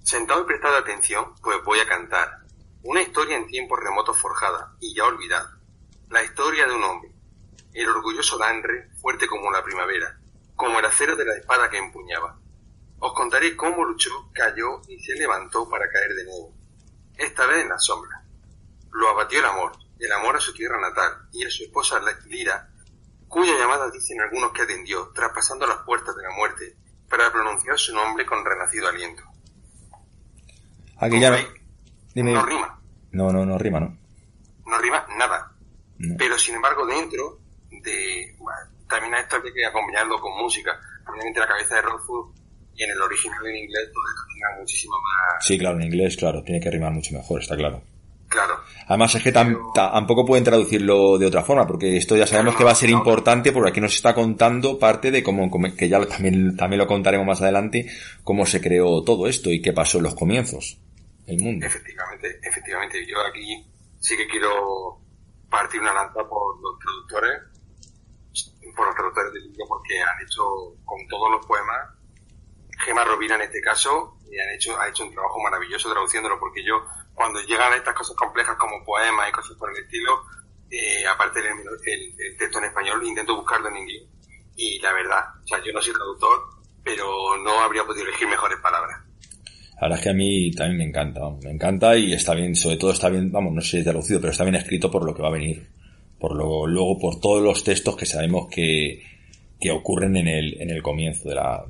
sentado y prestado atención, pues voy a cantar una historia en tiempos remotos forjada y ya olvidada. La historia de un hombre, el orgulloso Danre, fuerte como la primavera, como el acero de la espada que empuñaba. Os contaré cómo luchó, cayó y se levantó para caer de nuevo. Esta vez en la sombra. Lo abatió el amor, el amor a su tierra natal y a su esposa Lira, cuya llamada dicen algunos que atendió, traspasando las puertas de la muerte, para pronunciar su nombre con renacido aliento. Aquí ya no rima. No, no, no rima, ¿no? No rima nada. Pero sin embargo, dentro de. también a esto hay que acompañarlo con música. Obviamente la cabeza de Rothfuss y en el original en inglés todo esto tiene muchísimo más. Sí, claro, en inglés, claro, tiene que rimar mucho mejor, está claro. Claro. Además es que tampoco pueden traducirlo de otra forma, porque esto ya sabemos que va a ser importante, porque aquí nos está contando parte de cómo, que ya también, también lo contaremos más adelante, cómo se creó todo esto y qué pasó en los comienzos del mundo. Efectivamente, efectivamente. Yo aquí sí que quiero partir una lanza por los traductores, por los traductores del libro, porque han hecho con todos los poemas, Gema Rovira en este caso, y han hecho, ha hecho un trabajo maravilloso traduciéndolo, porque yo cuando llegan estas cosas complejas como poemas y cosas por el estilo, eh, aparte del el, texto en español, intento buscarlo en inglés. Y la verdad, o sea, yo no soy traductor, pero no habría podido elegir mejores palabras. La verdad es que a mí también me encanta, me encanta y está bien, sobre todo está bien, vamos, no sé si es traducido, pero está bien escrito por lo que va a venir. Por lo, luego por todos los textos que sabemos que, que ocurren en el, en el comienzo de la,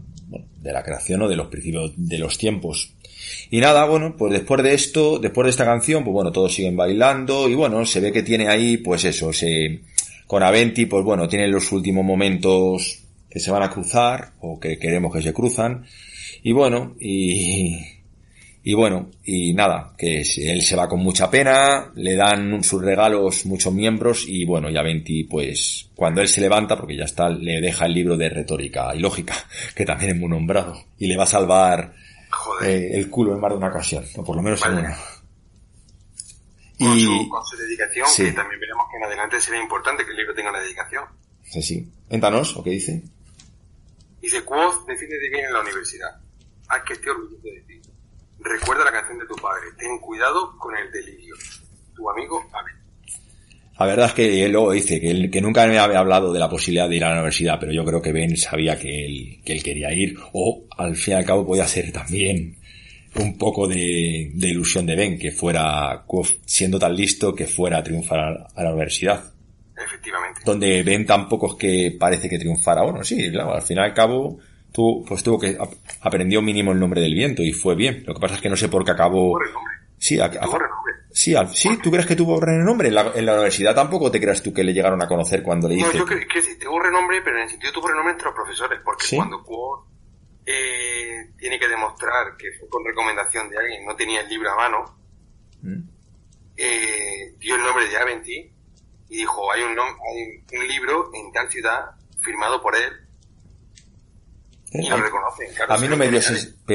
de la creación o de los principios de los tiempos. Y nada, bueno, pues después de esto, después de esta canción, pues bueno, todos siguen bailando y bueno, se ve que tiene ahí, pues eso, se, con Aventi, pues bueno, tiene los últimos momentos que se van a cruzar o que queremos que se cruzan. Y bueno, y, y bueno, y nada, que él se va con mucha pena, le dan sus regalos muchos miembros y bueno, y Aventi pues cuando él se levanta, porque ya está, le deja el libro de retórica y lógica, que también es muy nombrado, y le va a salvar eh, el culo en más de una ocasión, o por lo menos en una. Con, y... su, con su dedicación, que también veremos que en adelante será importante que el libro tenga una dedicación. Sí, sí. Éntanos, ¿o qué dice? Dice, Quoth, defiéndete bien en la universidad. Haz que esté orgulloso de ti. Recuerda la canción de tu padre. Ten cuidado con el delirio. Tu amigo Abel. La verdad es que él luego dice que, él, que nunca me había hablado de la posibilidad de ir a la universidad, pero yo creo que Ben sabía que él, que él quería ir, o al fin y al cabo podía ser también un poco de, de ilusión de Ben, que fuera, siendo tan listo, que fuera a triunfar a, la universidad. Efectivamente. Donde Ben tampoco es que parece que triunfara. Bueno, sí, claro, al fin y al cabo, tú, pues tuvo que, aprendió mínimo el nombre del viento y fue bien. Lo que pasa es que no sé por qué acabó. Sí, a, a, Sí, sí, ¿tú crees que tuvo renombre? En la, en la universidad tampoco te creas tú que le llegaron a conocer cuando le dices. No, yo creo que sí, tuvo renombre, pero en el sentido tuvo renombre entre los profesores, porque cuando Quo eh, tiene que demostrar que fue con recomendación de alguien, no tenía el libro a mano, ¿Mm? eh, dio el nombre de Aventi y dijo, hay un, hay un libro en tal ciudad firmado por él Y lo reconocen, claro. A mí no me dio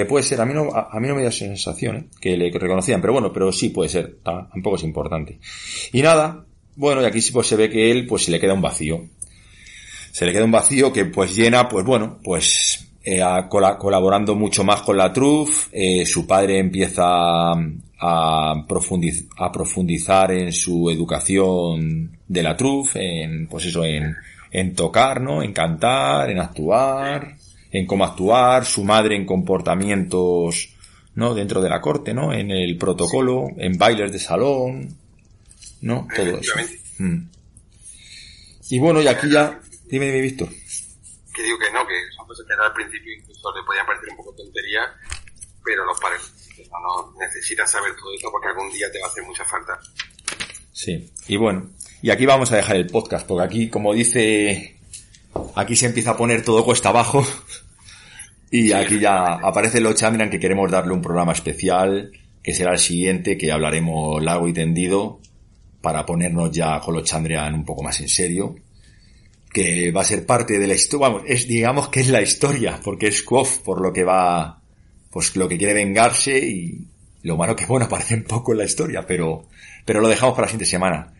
puede ser, a mí no, a, mí no me dio sensación ¿eh? que le reconocían, pero bueno, pero sí puede ser, tampoco es importante. Y nada, bueno, y aquí sí pues se ve que él pues se le queda un vacío. Se le queda un vacío que pues llena, pues bueno, pues eh, colaborando mucho más con la TRUF, eh, su padre empieza a, a profundizar en su educación de la TRUF, en, pues eso, en, en tocar, ¿no? En cantar, en actuar, en cómo actuar, su madre en comportamientos, ¿no? Dentro de la corte, ¿no? En el protocolo, en bailes de salón, ¿no? Todo eso. Mm. Y bueno, y aquí ya, dime, dime, Víctor. Que digo que no, que son cosas que al principio incluso le podían parecer un poco tontería, pero los padres no, no necesitas saber todo esto porque algún día te va a hacer mucha falta. Sí, y bueno, y aquí vamos a dejar el podcast, porque aquí, como dice, aquí se empieza a poner todo cuesta abajo. Y aquí ya aparece lo Chandrian que queremos darle un programa especial, que será el siguiente, que hablaremos largo y tendido, para ponernos ya con los Chandrian un poco más en serio. Que va a ser parte de la historia, vamos, es, digamos que es la historia, porque es Quoth por lo que va, pues lo que quiere vengarse y lo malo que bueno aparece un poco en la historia, pero, pero lo dejamos para la siguiente semana.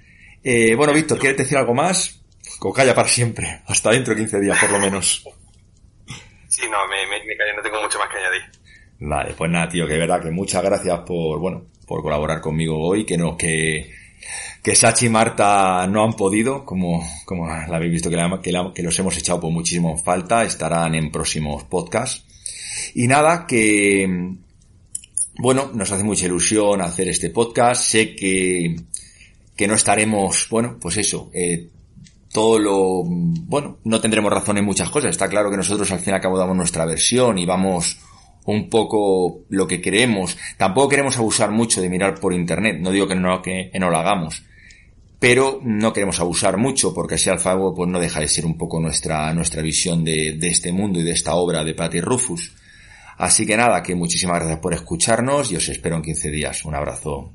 Eh, bueno, Víctor, ¿quieres decir algo más? Cocalla para siempre, hasta dentro de 15 días por lo menos. Sí, no, me, me, callo, no tengo mucho más que añadir. Vale, pues nada, tío, que verdad que muchas gracias por, bueno, por colaborar conmigo hoy, que no, que, que Sachi y Marta no han podido, como, como la habéis visto que los hemos echado por muchísimo falta, estarán en próximos podcasts. Y nada, que, bueno, nos hace mucha ilusión hacer este podcast, sé que, que no estaremos, bueno, pues eso, eh, todo lo, bueno, no tendremos razón en muchas cosas. Está claro que nosotros al fin y al cabo damos nuestra versión y vamos un poco lo que queremos. Tampoco queremos abusar mucho de mirar por internet. No digo que no, que, no lo hagamos. Pero no queremos abusar mucho porque así al cabo pues no deja de ser un poco nuestra, nuestra visión de, de este mundo y de esta obra de Patty Rufus. Así que nada, que muchísimas gracias por escucharnos y os espero en 15 días. Un abrazo.